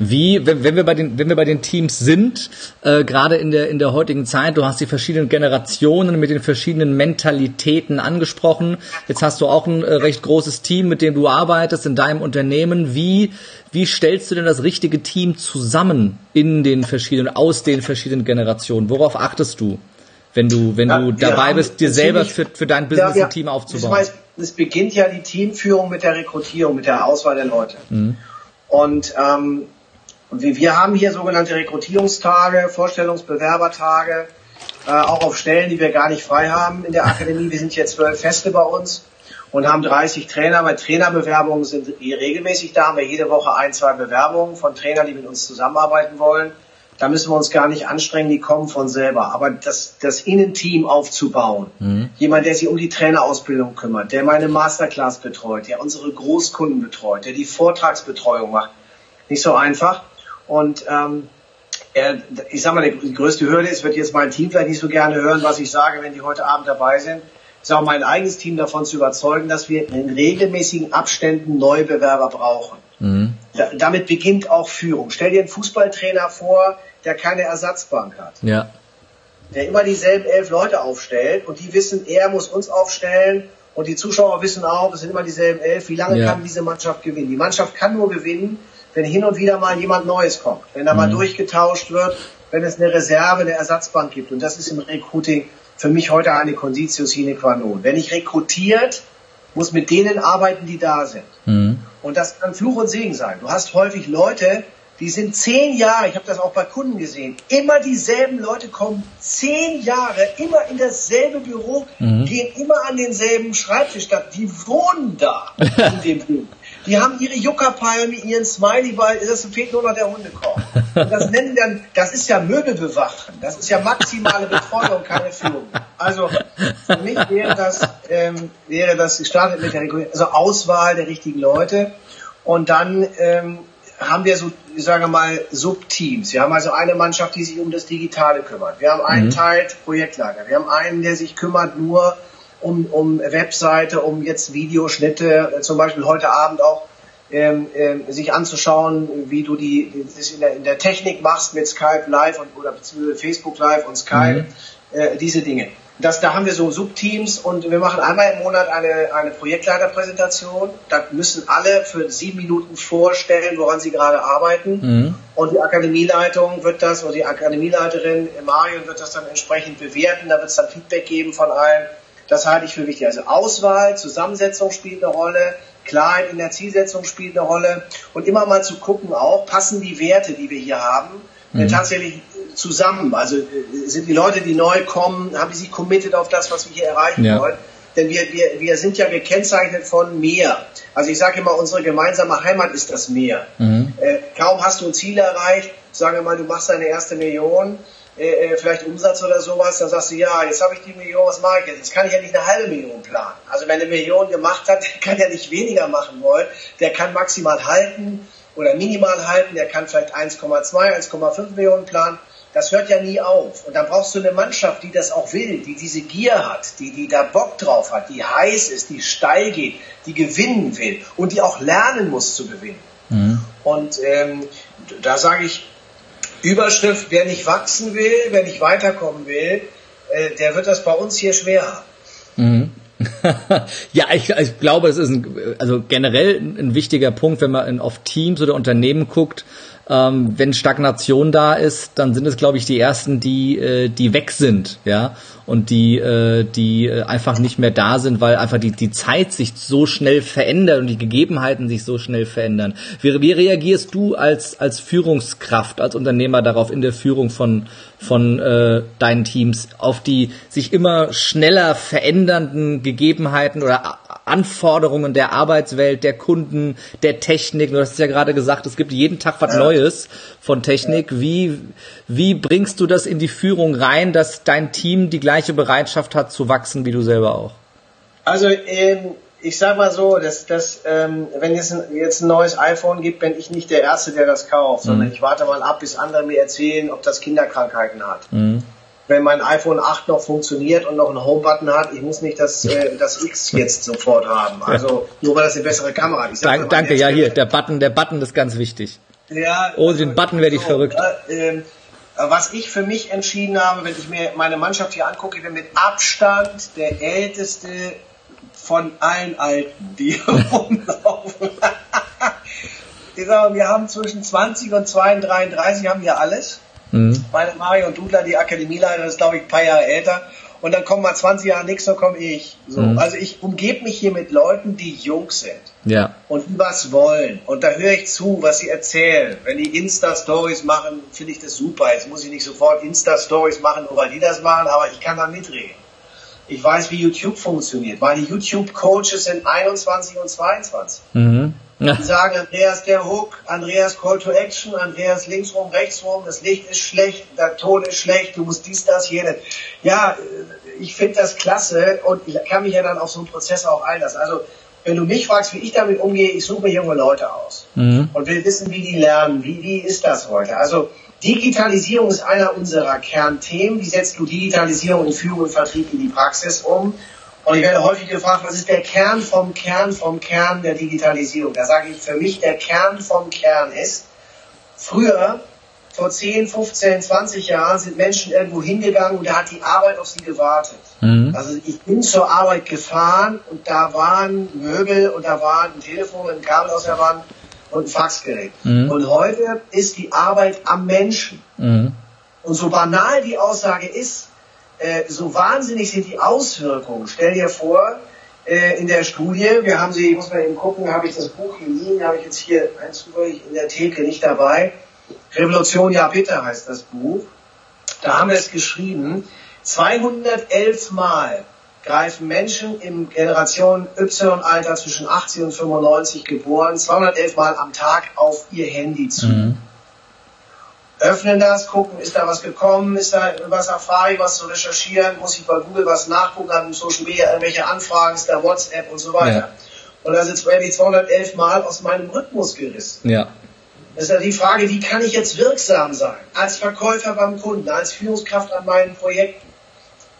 Wie, wenn, wenn wir bei den, wenn wir bei den Teams sind, äh, gerade in der in der heutigen Zeit, du hast die verschiedenen Generationen mit den verschiedenen Mentalitäten angesprochen. Jetzt hast du auch ein äh, recht großes Team, mit dem du arbeitest in deinem Unternehmen. Wie wie stellst du denn das richtige Team zusammen in den verschiedenen, aus den verschiedenen Generationen? Worauf achtest du, wenn du wenn ja, du dabei bist, dir selber für, für dein Business ja, ein Team aufzubauen? Das heißt, es beginnt ja die Teamführung mit der Rekrutierung, mit der Auswahl der Leute. Mhm. Und ähm, wir, wir haben hier sogenannte Rekrutierungstage, Vorstellungsbewerbertage, äh, auch auf Stellen, die wir gar nicht frei haben in der Akademie. Wir sind hier zwölf Feste bei uns und haben 30 Trainer, weil Trainerbewerbungen sind regelmäßig da, haben wir jede Woche ein, zwei Bewerbungen von Trainern, die mit uns zusammenarbeiten wollen. Da müssen wir uns gar nicht anstrengen, die kommen von selber. Aber das, das Innenteam aufzubauen, mhm. jemand, der sich um die Trainerausbildung kümmert, der meine Masterclass betreut, der unsere Großkunden betreut, der die Vortragsbetreuung macht, nicht so einfach. Und ähm, ich sag mal, die größte Hürde ist, wird jetzt mein Team vielleicht nicht so gerne hören, was ich sage, wenn die heute Abend dabei sind. Ich auch mein eigenes Team davon zu überzeugen, dass wir in regelmäßigen Abständen Neubewerber brauchen. Mhm. Da, damit beginnt auch Führung. Stell dir einen Fußballtrainer vor, der keine Ersatzbank hat. Ja. Der immer dieselben elf Leute aufstellt und die wissen, er muss uns aufstellen und die Zuschauer wissen auch, es sind immer dieselben elf. Wie lange ja. kann diese Mannschaft gewinnen? Die Mannschaft kann nur gewinnen, wenn hin und wieder mal jemand Neues kommt, wenn da mhm. mal durchgetauscht wird, wenn es eine Reserve, eine Ersatzbank gibt. Und das ist im Recruiting für mich heute eine Conditio sine qua non. Wenn ich rekrutiert, muss mit denen arbeiten, die da sind. Mhm. Und das kann Fluch und Segen sein. Du hast häufig Leute, die sind zehn Jahre, ich habe das auch bei Kunden gesehen, immer dieselben Leute kommen zehn Jahre, immer in dasselbe Büro, mhm. gehen immer an denselben Schreibtisch statt. Die wohnen da in dem Büro. Die haben ihre Juckerpalme, ihren Smiley-Ball, das fehlt nur noch der Hundekorb. Und das nennen dann, das ist ja Möbelbewachen, das ist ja maximale Betreuung, keine Führung. Also für mich wäre das, ähm, wäre das gestartet mit der Regulierung, also Auswahl der richtigen Leute und dann ähm, haben wir so, ich sage mal, Subteams. Wir haben also eine Mannschaft, die sich um das Digitale kümmert. Wir haben einen mhm. Teil Projektlager. Wir haben einen, der sich kümmert nur um, um Webseite, um jetzt Videoschnitte, zum Beispiel heute Abend auch ähm, ähm, sich anzuschauen, wie du die, das in der, in der Technik machst mit Skype Live und, oder beziehungsweise Facebook Live und Skype, mhm. äh, diese Dinge das, da haben wir so Subteams und wir machen einmal im Monat eine, eine Projektleiterpräsentation. Da müssen alle für sieben Minuten vorstellen, woran sie gerade arbeiten. Mhm. Und die Akademieleitung wird das, oder die Akademieleiterin Marion wird das dann entsprechend bewerten. Da wird es dann Feedback geben von allen. Das halte ich für wichtig. Also Auswahl, Zusammensetzung spielt eine Rolle. Klarheit in der Zielsetzung spielt eine Rolle. Und immer mal zu gucken auch, passen die Werte, die wir hier haben, mhm. tatsächlich zusammen? Also äh, sind die Leute, die neu kommen, haben die sich committed auf das, was wir hier erreichen ja. wollen? Denn wir, wir, wir sind ja gekennzeichnet von Meer. Also ich sage immer, unsere gemeinsame Heimat ist das Meer. Mhm. Äh, kaum hast du ein Ziel erreicht, sagen wir mal, du machst deine erste Million, äh, äh, vielleicht Umsatz oder sowas, dann sagst du, ja, jetzt habe ich die Million, was mache ich jetzt? Jetzt kann ich ja nicht eine halbe Million planen. Also wer eine Million gemacht hat, der kann ja nicht weniger machen wollen, der kann maximal halten oder minimal halten, der kann vielleicht 1,2, 1,5 Millionen planen das hört ja nie auf. Und da brauchst du eine Mannschaft, die das auch will, die diese Gier hat, die, die da Bock drauf hat, die heiß ist, die steil geht, die gewinnen will und die auch lernen muss zu gewinnen. Mhm. Und ähm, da sage ich, Überschrift, wer nicht wachsen will, wer nicht weiterkommen will, äh, der wird das bei uns hier schwer haben. Mhm. ja, ich, ich glaube, es ist ein, also generell ein wichtiger Punkt, wenn man in, auf Teams oder Unternehmen guckt. Ähm, wenn Stagnation da ist, dann sind es, glaube ich, die ersten, die, äh, die weg sind, ja, und die, äh, die äh, einfach nicht mehr da sind, weil einfach die, die Zeit sich so schnell verändert und die Gegebenheiten sich so schnell verändern. Wie, wie reagierst du als, als Führungskraft, als Unternehmer darauf in der Führung von, von äh, deinen Teams auf die sich immer schneller verändernden Gegebenheiten oder Anforderungen der Arbeitswelt, der Kunden, der Technik. Du hast es ja gerade gesagt, es gibt jeden Tag was Neues von Technik. Wie, wie bringst du das in die Führung rein, dass dein Team die gleiche Bereitschaft hat zu wachsen wie du selber auch? Also ähm, ich sag mal so, dass, dass ähm, wenn es ein, jetzt ein neues iPhone gibt, bin ich nicht der Erste, der das kauft, mhm. sondern ich warte mal ab, bis andere mir erzählen, ob das Kinderkrankheiten hat. Mhm wenn mein iPhone 8 noch funktioniert und noch einen Home-Button hat, ich muss nicht das, äh, das X jetzt sofort haben. Also nur weil das eine bessere Kamera hat. Dank, danke, ja hier, der Button, der Button ist ganz wichtig. Ja, Ohne den Button werde ich so, verrückt. Äh, was ich für mich entschieden habe, wenn ich mir meine Mannschaft hier angucke, ich bin mit Abstand der älteste von allen Alten, die rumlaufen. ich sage, wir haben zwischen 20 und 32, 33 haben wir alles. Mhm. Meine Mario Dudler, die Akademieleiter, ist glaube ich ein paar Jahre älter. Und dann kommen mal 20 Jahre nichts, dann komme ich. So. Mhm. Also ich umgebe mich hier mit Leuten, die jung sind. Ja. Und die was wollen. Und da höre ich zu, was sie erzählen. Wenn die Insta-Stories machen, finde ich das super. Jetzt muss ich nicht sofort Insta-Stories machen, nur weil die das machen, aber ich kann da mitreden. Ich weiß, wie YouTube funktioniert. Meine YouTube-Coaches sind 21 und 22. Mhm. Ja. Die sagen, Andreas der Hook, Andreas Call to Action, Andreas linksrum, rechtsrum, das Licht ist schlecht, der Ton ist schlecht, du musst dies, das, jenes. Ja, ich finde das klasse und ich kann mich ja dann auf so einen Prozess auch einlassen. Also, wenn du mich fragst, wie ich damit umgehe, ich suche mir junge Leute aus mhm. und will wissen, wie die lernen. Wie, wie ist das heute? Also, Digitalisierung ist einer unserer Kernthemen. Wie setzt du Digitalisierung in Führung und Vertrieb in die Praxis um? Und ich werde häufig gefragt, was ist der Kern vom Kern vom Kern der Digitalisierung? Da sage ich, für mich der Kern vom Kern ist, früher, vor 10, 15, 20 Jahren sind Menschen irgendwo hingegangen und da hat die Arbeit auf sie gewartet. Mhm. Also ich bin zur Arbeit gefahren und da waren Möbel und da war ein Telefon, ein Kabel aus der Wand und ein Faxgerät. Mhm. Und heute ist die Arbeit am Menschen. Mhm. Und so banal die Aussage ist, äh, so wahnsinnig sind die Auswirkungen. Stell dir vor, äh, in der Studie, wir haben sie, ich muss mal eben gucken, habe ich das Buch hier liegen, habe ich jetzt hier eins zufällig in der Theke nicht dabei. Revolution, ja bitte heißt das Buch. Da haben wir es geschrieben. 211 Mal greifen Menschen im Generation Y-Alter zwischen 80 und 95 geboren 211 Mal am Tag auf ihr Handy zu. Mhm öffnen das, gucken, ist da was gekommen, ist da was erfahre ich, was zu recherchieren, muss ich bei Google was nachgucken, haben Social Media irgendwelche Anfragen, ist da WhatsApp und so weiter. Ja. Und da sind wir die 211 Mal aus meinem Rhythmus gerissen. Ja. Das ist ja die Frage, wie kann ich jetzt wirksam sein? Als Verkäufer beim Kunden, als Führungskraft an meinen Projekten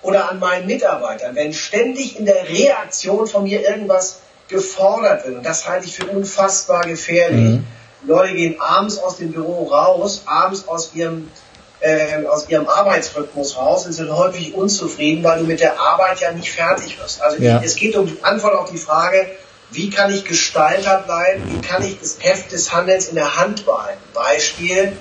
oder an meinen Mitarbeitern, wenn ständig in der Reaktion von mir irgendwas gefordert wird. Und das halte ich für unfassbar gefährlich. Mhm Leute gehen abends aus dem Büro raus, abends aus ihrem, äh, aus ihrem Arbeitsrhythmus raus und sind häufig unzufrieden, weil du mit der Arbeit ja nicht fertig wirst. Also ja. es geht um die Antwort auf die Frage, wie kann ich Gestalter bleiben, wie kann ich das Heft des Handelns in der Hand behalten. Beispiel,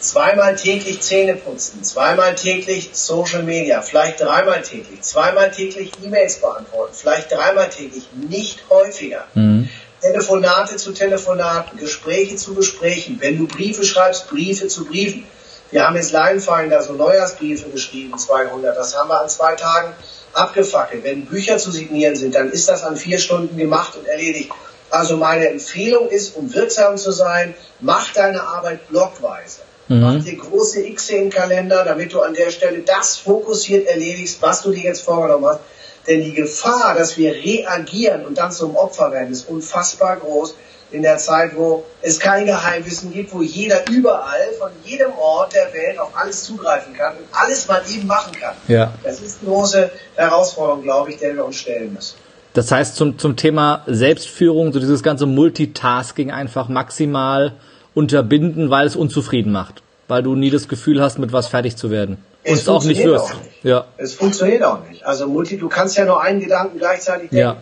zweimal täglich Zähne putzen, zweimal täglich Social Media, vielleicht dreimal täglich, zweimal täglich E-Mails beantworten, vielleicht dreimal täglich, nicht häufiger. Mhm. Telefonate zu Telefonaten, Gespräche zu Gesprächen. Wenn du Briefe schreibst, Briefe zu Briefen. Wir haben jetzt Leinfinder so Neujahrsbriefe geschrieben, 200. Das haben wir an zwei Tagen abgefackelt. Wenn Bücher zu signieren sind, dann ist das an vier Stunden gemacht und erledigt. Also meine Empfehlung ist, um wirksam zu sein, mach deine Arbeit blockweise. Mhm. Mach dir große X im Kalender, damit du an der Stelle das fokussiert erledigst, was du dir jetzt vorgenommen hast. Denn die Gefahr, dass wir reagieren und dann zum Opfer werden, ist unfassbar groß in der Zeit, wo es kein Geheimwissen gibt, wo jeder überall von jedem Ort der Welt auf alles zugreifen kann und alles mal eben machen kann. Ja. Das ist eine große Herausforderung, glaube ich, der wir uns stellen müssen. Das heißt, zum, zum Thema Selbstführung, so dieses ganze Multitasking einfach maximal unterbinden, weil es unzufrieden macht. Weil du nie das Gefühl hast, mit was fertig zu werden. es und auch nicht wirst. Auch nicht. Ja. Es funktioniert auch nicht. Also multi, du kannst ja nur einen Gedanken gleichzeitig denken. Ja.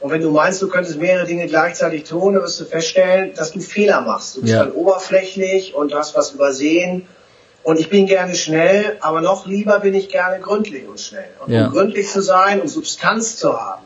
Und wenn du meinst, du könntest mehrere Dinge gleichzeitig tun, dann wirst du feststellen, dass du Fehler machst. Du bist ja. dann oberflächlich und hast was übersehen. Und ich bin gerne schnell, aber noch lieber bin ich gerne gründlich und schnell. Und ja. um gründlich zu sein und Substanz zu haben,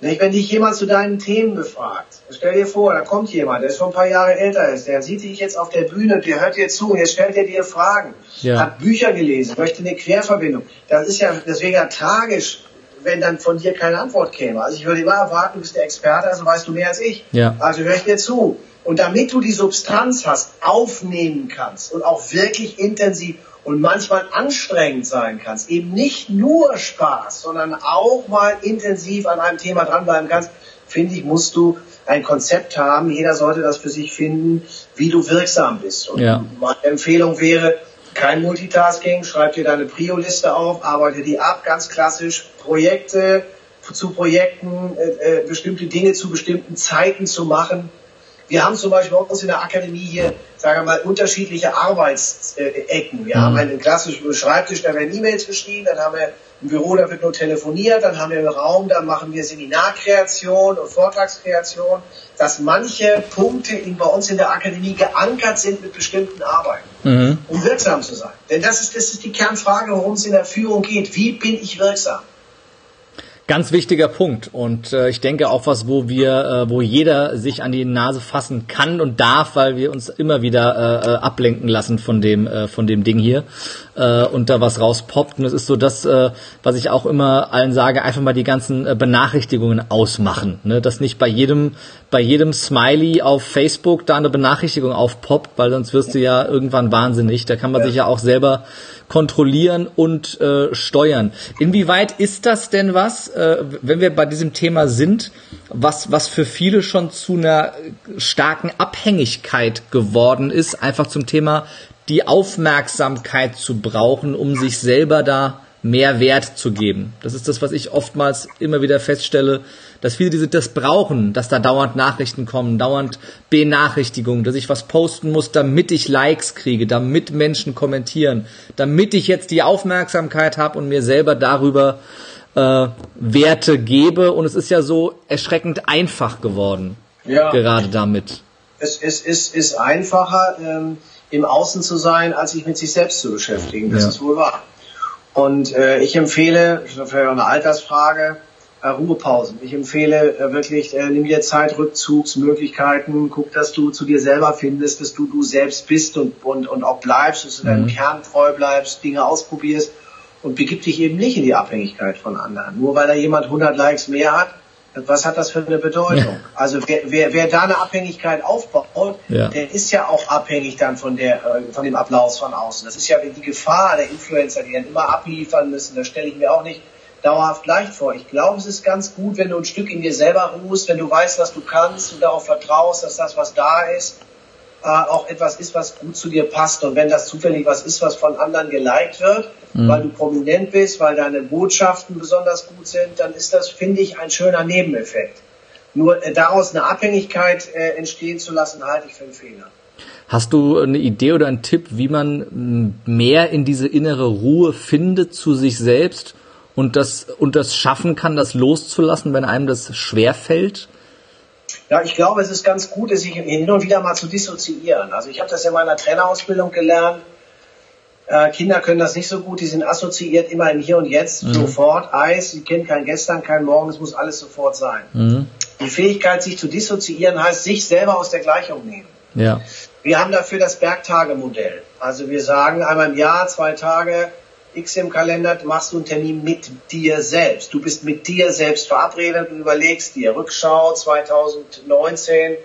wenn dich jemand zu deinen Themen befragt, stell dir vor, da kommt jemand, der ist schon ein paar Jahre älter ist, der sieht dich jetzt auf der Bühne und der hört dir zu und jetzt stellt er dir Fragen, ja. hat Bücher gelesen, möchte eine Querverbindung. Das ist ja deswegen ja tragisch, wenn dann von dir keine Antwort käme. Also ich würde immer erwarten, du bist der Experte, also weißt du mehr als ich. Ja. Also hör ich dir zu. Und damit du die Substanz hast, aufnehmen kannst und auch wirklich intensiv und manchmal anstrengend sein kannst, eben nicht nur Spaß, sondern auch mal intensiv an einem Thema dranbleiben kannst, finde ich, musst du ein Konzept haben. Jeder sollte das für sich finden, wie du wirksam bist. Und ja. meine Empfehlung wäre, kein Multitasking, schreib dir deine Prio-Liste auf, arbeite die ab, ganz klassisch, Projekte zu Projekten, äh, äh, bestimmte Dinge zu bestimmten Zeiten zu machen, wir haben zum Beispiel bei uns in der Akademie hier, sagen wir mal, unterschiedliche Arbeitsecken. Wir mhm. haben einen klassischen Schreibtisch, da werden E-Mails geschrieben, dann haben wir ein Büro, da wird nur telefoniert, dann haben wir einen Raum, da machen wir Seminarkreation und Vortragskreation, dass manche Punkte in, bei uns in der Akademie geankert sind mit bestimmten Arbeiten, mhm. um wirksam zu sein. Denn das ist, das ist die Kernfrage, worum es in der Führung geht. Wie bin ich wirksam? Ganz wichtiger Punkt und äh, ich denke auch was, wo wir, äh, wo jeder sich an die Nase fassen kann und darf, weil wir uns immer wieder äh, äh ablenken lassen von dem äh, von dem Ding hier äh, und da was rauspoppt und es ist so das, äh, was ich auch immer allen sage, einfach mal die ganzen äh, Benachrichtigungen ausmachen, ne? dass nicht bei jedem bei jedem Smiley auf Facebook da eine Benachrichtigung aufpoppt, weil sonst wirst du ja irgendwann wahnsinnig. Da kann man ja. sich ja auch selber kontrollieren und äh, steuern. Inwieweit ist das denn was, äh, wenn wir bei diesem Thema sind, was, was für viele schon zu einer starken Abhängigkeit geworden ist, einfach zum Thema die Aufmerksamkeit zu brauchen, um sich selber da mehr Wert zu geben. Das ist das, was ich oftmals immer wieder feststelle, dass viele diese das brauchen, dass da dauernd Nachrichten kommen, dauernd Benachrichtigungen, dass ich was posten muss, damit ich Likes kriege, damit Menschen kommentieren, damit ich jetzt die Aufmerksamkeit habe und mir selber darüber äh, Werte gebe. Und es ist ja so erschreckend einfach geworden, ja. gerade damit. Es, es, es ist einfacher, ähm, im Außen zu sein, als sich mit sich selbst zu beschäftigen. Das ja. ist wohl wahr. Und äh, ich empfehle, das ist vielleicht auch eine Altersfrage, Ruhepausen. Ich empfehle äh, wirklich, äh, nimm dir Zeit, Rückzugsmöglichkeiten, guck, dass du zu dir selber findest, dass du du selbst bist und, und, und auch bleibst, dass du deinem mhm. Kern treu bleibst, Dinge ausprobierst und begib dich eben nicht in die Abhängigkeit von anderen. Nur weil da jemand 100 Likes mehr hat, was hat das für eine Bedeutung? Ja. Also wer, wer, wer da eine Abhängigkeit aufbaut, ja. der ist ja auch abhängig dann von der äh, von dem Applaus von außen. Das ist ja die Gefahr der Influencer, die dann immer abliefern müssen. Das stelle ich mir auch nicht dauerhaft leicht vor. Ich glaube, es ist ganz gut, wenn du ein Stück in dir selber ruhst, wenn du weißt, was du kannst und darauf vertraust, dass das, was da ist, äh, auch etwas ist, was gut zu dir passt. Und wenn das zufällig was ist, was von anderen geliked wird, mhm. weil du prominent bist, weil deine Botschaften besonders gut sind, dann ist das, finde ich, ein schöner Nebeneffekt. Nur äh, daraus eine Abhängigkeit äh, entstehen zu lassen, halte ich für einen Fehler. Hast du eine Idee oder einen Tipp, wie man mehr in diese innere Ruhe findet zu sich selbst und das, und das schaffen kann, das loszulassen, wenn einem das schwer fällt? Ja, ich glaube, es ist ganz gut, sich hin und wieder mal zu dissoziieren. Also ich habe das in meiner Trainerausbildung gelernt. Äh, Kinder können das nicht so gut, die sind assoziiert immer im Hier und Jetzt, mhm. sofort, Eis, sie kennen kein Gestern, kein Morgen, es muss alles sofort sein. Mhm. Die Fähigkeit, sich zu dissoziieren, heißt, sich selber aus der Gleichung nehmen. Ja. Wir haben dafür das Bergtagemodell. Also wir sagen einmal im Jahr, zwei Tage, X im Kalender, machst du einen Termin mit dir selbst. Du bist mit dir selbst verabredet und überlegst dir, Rückschau 2019,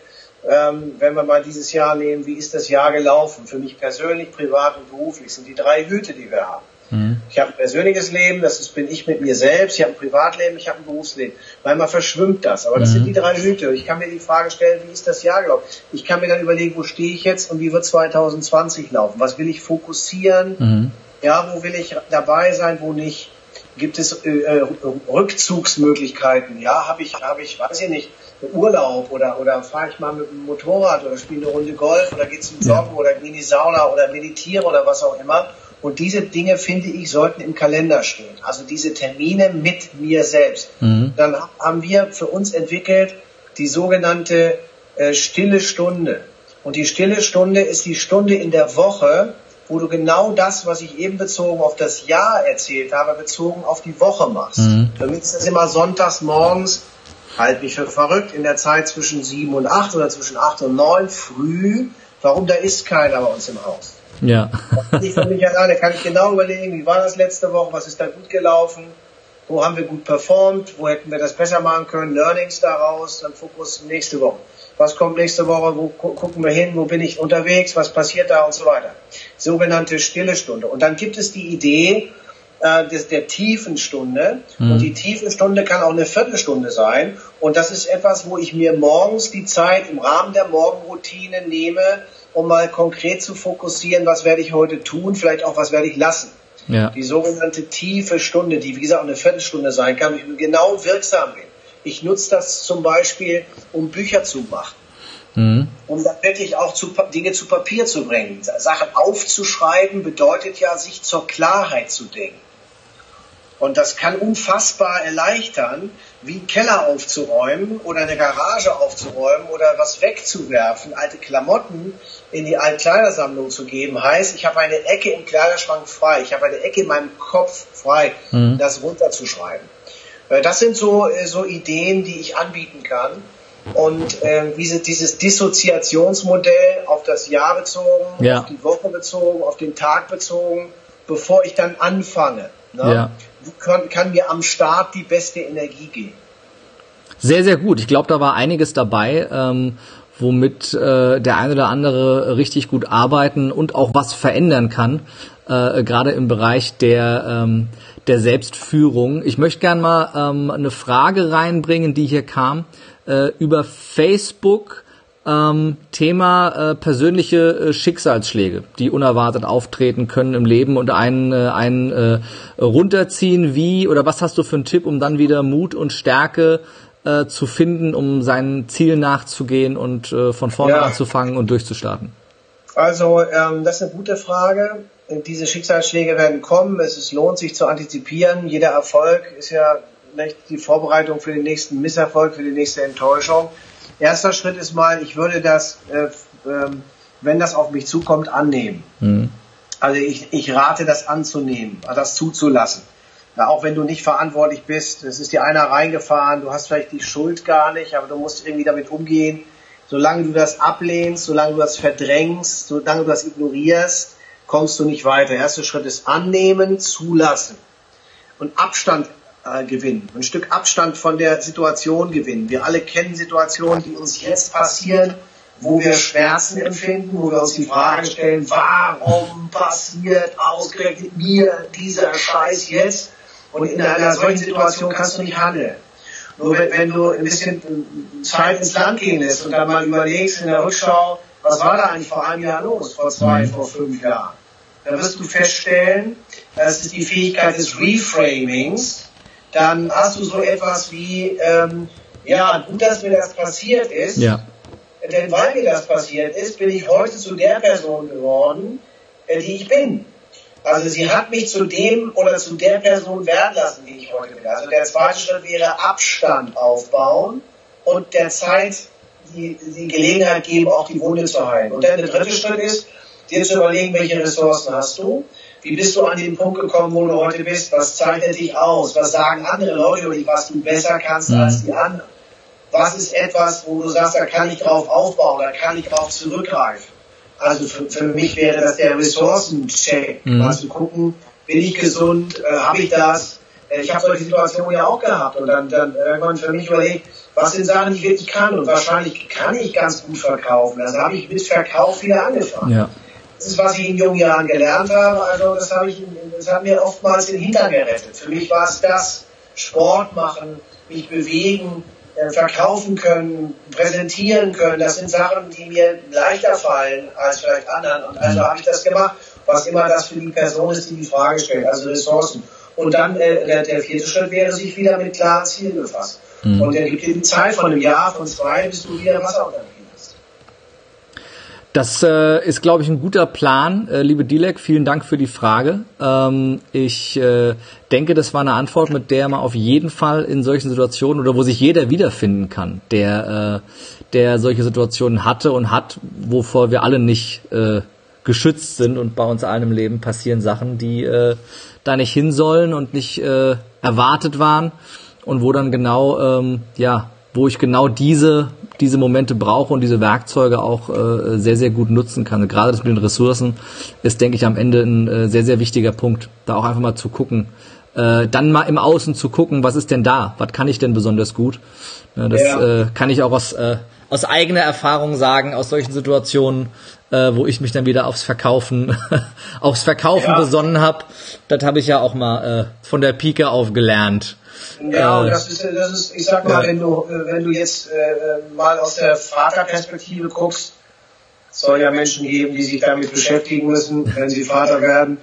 ähm, wenn wir mal dieses Jahr nehmen, wie ist das Jahr gelaufen? Für mich persönlich, privat und beruflich sind die drei Hüte, die wir haben. Mhm. Ich habe ein persönliches Leben, das ist, bin ich mit mir selbst, ich habe ein Privatleben, ich habe ein Berufsleben. Manchmal verschwimmt das, aber das mhm. sind die drei Hüte. Ich kann mir die Frage stellen, wie ist das Jahr gelaufen? Ich kann mir dann überlegen, wo stehe ich jetzt und wie wird 2020 laufen? Was will ich fokussieren? Mhm ja, wo will ich dabei sein, wo nicht? Gibt es äh, äh Rückzugsmöglichkeiten? Ja, habe ich, habe ich, weiß ich nicht, Urlaub oder oder fahre ich mal mit dem Motorrad oder spiele eine Runde Golf oder geht's zum Joggen ja. oder Mini-Sauna oder meditiere oder was auch immer. Und diese Dinge, finde ich, sollten im Kalender stehen. Also diese Termine mit mir selbst. Mhm. Dann haben wir für uns entwickelt die sogenannte äh, stille Stunde. Und die stille Stunde ist die Stunde in der Woche, wo du genau das, was ich eben bezogen auf das Jahr erzählt habe, bezogen auf die Woche machst. Mhm. Für mich ist das immer sonntags morgens, halt mich für verrückt, in der Zeit zwischen sieben und acht oder zwischen acht und neun früh. Warum? Da ist keiner bei uns im Haus. Ja. ich für mich alleine kann ich genau überlegen, wie war das letzte Woche, was ist da gut gelaufen, wo haben wir gut performt, wo hätten wir das besser machen können, Learnings daraus, dann Fokus nächste Woche. Was kommt nächste Woche, wo gucken wir hin, wo bin ich unterwegs, was passiert da und so weiter. Sogenannte stille Stunde. Und dann gibt es die Idee äh, des, der tiefen Stunde. Mhm. Und die tiefen Stunde kann auch eine Viertelstunde sein. Und das ist etwas, wo ich mir morgens die Zeit im Rahmen der Morgenroutine nehme, um mal konkret zu fokussieren, was werde ich heute tun, vielleicht auch was werde ich lassen. Ja. Die sogenannte tiefe Stunde, die wie gesagt eine Viertelstunde sein kann, ich genau wirksam bin. Ich nutze das zum Beispiel, um Bücher zu machen. Mhm. Um dann wirklich auch zu, Dinge zu Papier zu bringen. Sachen aufzuschreiben bedeutet ja, sich zur Klarheit zu denken. Und das kann unfassbar erleichtern, wie einen Keller aufzuräumen oder eine Garage aufzuräumen oder was wegzuwerfen, alte Klamotten in die Altkleidersammlung zu geben, heißt, ich habe eine Ecke im Kleiderschrank frei, ich habe eine Ecke in meinem Kopf frei, mhm. das runterzuschreiben. Äh, das sind so, äh, so Ideen, die ich anbieten kann. Und äh, diese, dieses Dissoziationsmodell auf das Jahr bezogen, ja. auf die Woche bezogen, auf den Tag bezogen, bevor ich dann anfange. Ne? Ja kann, kann mir am Start die beste Energie geben. Sehr, sehr gut. Ich glaube, da war einiges dabei, ähm, womit äh, der eine oder andere richtig gut arbeiten und auch was verändern kann, äh, gerade im Bereich der, ähm, der Selbstführung. Ich möchte gern mal ähm, eine Frage reinbringen, die hier kam. Äh, über Facebook ähm, Thema äh, persönliche äh, Schicksalsschläge, die unerwartet auftreten können im Leben und einen, äh, einen äh, runterziehen. Wie oder was hast du für einen Tipp, um dann wieder Mut und Stärke äh, zu finden, um seinen Zielen nachzugehen und äh, von vorne ja. anzufangen und durchzustarten? Also ähm, das ist eine gute Frage. Diese Schicksalsschläge werden kommen. Es ist, lohnt sich zu antizipieren. Jeder Erfolg ist ja nicht die Vorbereitung für den nächsten Misserfolg, für die nächste Enttäuschung. Erster Schritt ist mal, ich würde das, äh, äh, wenn das auf mich zukommt, annehmen. Mhm. Also ich, ich rate das anzunehmen, das zuzulassen. Ja, auch wenn du nicht verantwortlich bist, es ist dir einer reingefahren, du hast vielleicht die Schuld gar nicht, aber du musst irgendwie damit umgehen. Solange du das ablehnst, solange du das verdrängst, solange du das ignorierst, kommst du nicht weiter. Der erste Schritt ist annehmen, zulassen und Abstand äh, gewinnen, ein Stück Abstand von der Situation gewinnen. Wir alle kennen Situationen, die uns jetzt passieren, wo wir Schmerzen empfinden, wo wir uns die Frage stellen, warum passiert ausgerechnet mir dieser Scheiß jetzt? Und in einer solchen Situation kannst du nicht handeln. Nur wenn, wenn du ein bisschen Zeit ins Land gehen lässt und dann mal überlegst in der Rückschau, was war da eigentlich vor einem Jahr los, vor zwei, vor fünf Jahren, dann wirst du feststellen, das ist die Fähigkeit des Reframings, dann hast du so etwas wie, ähm, ja, gut, dass mir das passiert ist. Ja. Denn weil mir das passiert ist, bin ich heute zu der Person geworden, äh, die ich bin. Also sie hat mich zu dem oder zu der Person werden lassen, die ich heute bin. Also der zweite Schritt wäre Abstand aufbauen und der Zeit die, die Gelegenheit geben, auch die Wunde zu heilen. Und dann der dritte Schritt ist, dir zu überlegen, welche Ressourcen hast du wie bist du an den Punkt gekommen, wo du heute bist? Was zeichnet dich aus? Was sagen andere Leute über dich, was du besser kannst mhm. als die anderen? Was ist etwas, wo du sagst, da kann ich drauf aufbauen, da kann ich drauf zurückgreifen? Also für, für mich wäre das der Ressourcencheck. Mhm. Also gucken, bin ich gesund, äh, habe ich das? Äh, ich habe solche Situationen ja auch gehabt und dann, dann irgendwann für mich überlegt, was sind Sachen, die ich wirklich kann und wahrscheinlich kann ich ganz gut verkaufen. Also habe ich mit Verkauf wieder angefangen. Ja. Das ist, was ich in jungen Jahren gelernt habe. Also das, habe ich, das hat mir oftmals den Hintern gerettet. Für mich war es das, Sport machen, mich bewegen, äh, verkaufen können, präsentieren können. Das sind Sachen, die mir leichter fallen als vielleicht anderen. Und also habe ich das gemacht, was immer das für die Person ist, die die Frage stellt, also Ressourcen. Und dann äh, der, der vierte Schritt wäre, sich wieder mit klaren Zielen befassen. Mhm. Und dann gibt dir die Zeit von einem Jahr, von zwei, bis du wieder Wasser unterwegs Das äh, ist, glaube ich, ein guter Plan. Äh, liebe Dilek, vielen Dank für die Frage. Ähm, ich äh, denke, das war eine Antwort, mit der man auf jeden Fall in solchen Situationen oder wo sich jeder wiederfinden kann, der, äh, der solche Situationen hatte und hat, wovor wir alle nicht äh, geschützt sind und bei uns allen im Leben passieren Sachen, die äh, da nicht hin sollen und nicht äh, erwartet waren und wo dann genau, ähm, ja, wo ich genau diese diese Momente brauche und diese Werkzeuge auch äh, sehr, sehr gut nutzen kann. gerade das mit den Ressourcen ist, denke ich, am Ende ein äh, sehr, sehr wichtiger Punkt, da auch einfach mal zu gucken, äh, dann mal im Außen zu gucken, was ist denn da, was kann ich denn besonders gut. Ja, das ja. äh, kann ich auch aus, äh, aus eigener Erfahrung sagen, aus solchen Situationen, äh, wo ich mich dann wieder aufs Verkaufen, aufs Verkaufen ja. besonnen habe. Das habe ich ja auch mal äh, von der Pike auf gelernt. Ja, und das ist, das ist, ich sag mal, wenn du, wenn du jetzt äh, mal aus der Vaterperspektive guckst, soll ja Menschen geben, die sich damit beschäftigen müssen, wenn sie Vater werden.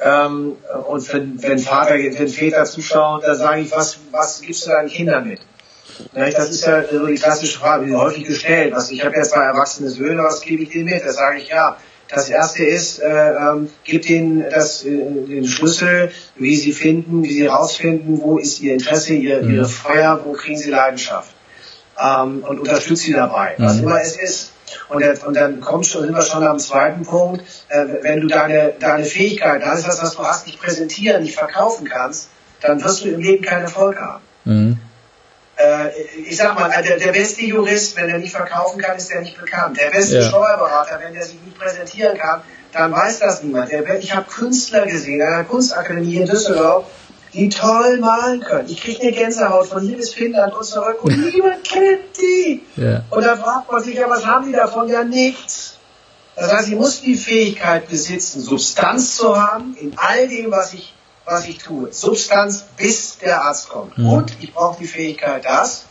Ähm, und wenn, wenn Vater, wenn Väter zuschauen, da sage ich, was, was gibst du deinen Kindern mit? Ja, das ist ja so die klassische Frage, die häufig gestellt. Was, ich habe ja zwei erwachsene Söhne, was gebe ich denen mit? Da sage ich ja, das erste ist, äh, ähm, gebt ihnen das, äh, den Schlüssel, wie sie finden, wie sie herausfinden, wo ist ihr Interesse, ihr, mhm. ihre Feuer, wo kriegen sie Leidenschaft. Ähm, und unterstützt sie dabei, was mhm. immer es ist. Und, der, und dann kommst du, sind wir schon am zweiten Punkt, äh, wenn du deine, deine Fähigkeit, alles was, was du hast, nicht präsentieren, nicht verkaufen kannst, dann wirst du im Leben keinen Erfolg haben. Mhm ich sag mal, der, der beste Jurist, wenn er nicht verkaufen kann, ist er nicht bekannt. Der beste ja. Steuerberater, wenn er sich nicht präsentieren kann, dann weiß das niemand. Der, ich habe Künstler gesehen an der Kunstakademie in Düsseldorf, die toll malen können. Ich kriege eine Gänsehaut von hier bis Finnland und zurück und niemand kennt die. Ja. Und da fragt man sich ja, was haben die davon? Ja, nichts. Das heißt, ich muss die Fähigkeit besitzen, Substanz zu haben in all dem, was ich was ich tue. Substanz, bis der Arzt kommt. Mhm. Und ich brauche die Fähigkeit, das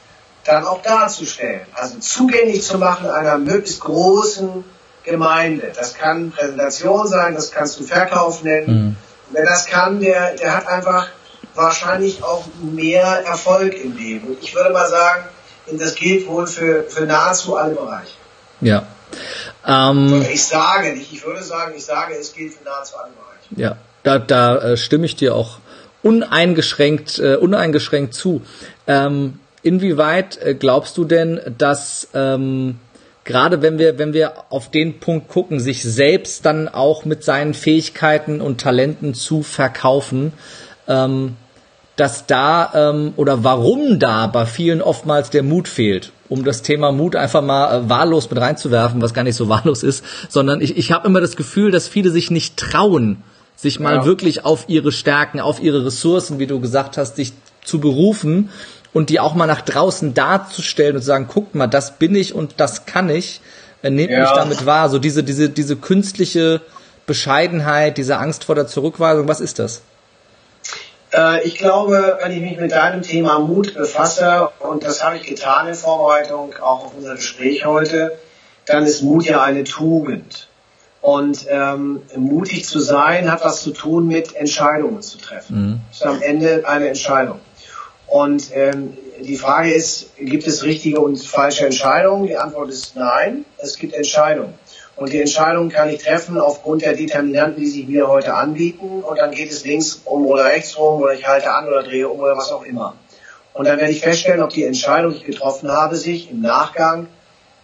dann auch darzustellen. Also zugänglich zu machen einer möglichst großen Gemeinde. Das kann Präsentation sein, das kannst du Verkauf nennen. Mhm. Wer das kann, der, der hat einfach wahrscheinlich auch mehr Erfolg im Leben. Und ich würde mal sagen, das gilt wohl für, für nahezu alle Bereiche. Ja. Ähm, ich sage nicht, ich würde sagen, ich sage, es gilt für nahezu alle Bereiche. Ja. Da, da äh, stimme ich dir auch uneingeschränkt, äh, uneingeschränkt zu. Ähm, inwieweit äh, glaubst du denn, dass ähm, gerade wenn wir, wenn wir auf den Punkt gucken, sich selbst dann auch mit seinen Fähigkeiten und Talenten zu verkaufen, ähm, dass da ähm, oder warum da bei vielen oftmals der Mut fehlt, um das Thema Mut einfach mal äh, wahllos mit reinzuwerfen, was gar nicht so wahllos ist, sondern ich, ich habe immer das Gefühl, dass viele sich nicht trauen, sich mal ja. wirklich auf ihre Stärken, auf ihre Ressourcen, wie du gesagt hast, sich zu berufen und die auch mal nach draußen darzustellen und zu sagen, guck mal, das bin ich und das kann ich, äh, nehmt ja. mich damit wahr. So diese, diese, diese künstliche Bescheidenheit, diese Angst vor der Zurückweisung, was ist das? Äh, ich glaube, wenn ich mich mit deinem Thema Mut befasse, und das habe ich getan in Vorbereitung auch auf unser Gespräch heute, dann ist Mut ja eine Tugend. Und ähm, mutig zu sein hat was zu tun mit Entscheidungen zu treffen. Mhm. Ist am Ende eine Entscheidung. Und ähm, die Frage ist, gibt es richtige und falsche Entscheidungen? Die Antwort ist nein, es gibt Entscheidungen. Und die Entscheidung kann ich treffen aufgrund der Determinanten, die sich mir heute anbieten. Und dann geht es links um oder rechts rum oder ich halte an oder drehe um oder was auch immer. Und dann werde ich feststellen, ob die Entscheidung, die ich getroffen habe, sich im Nachgang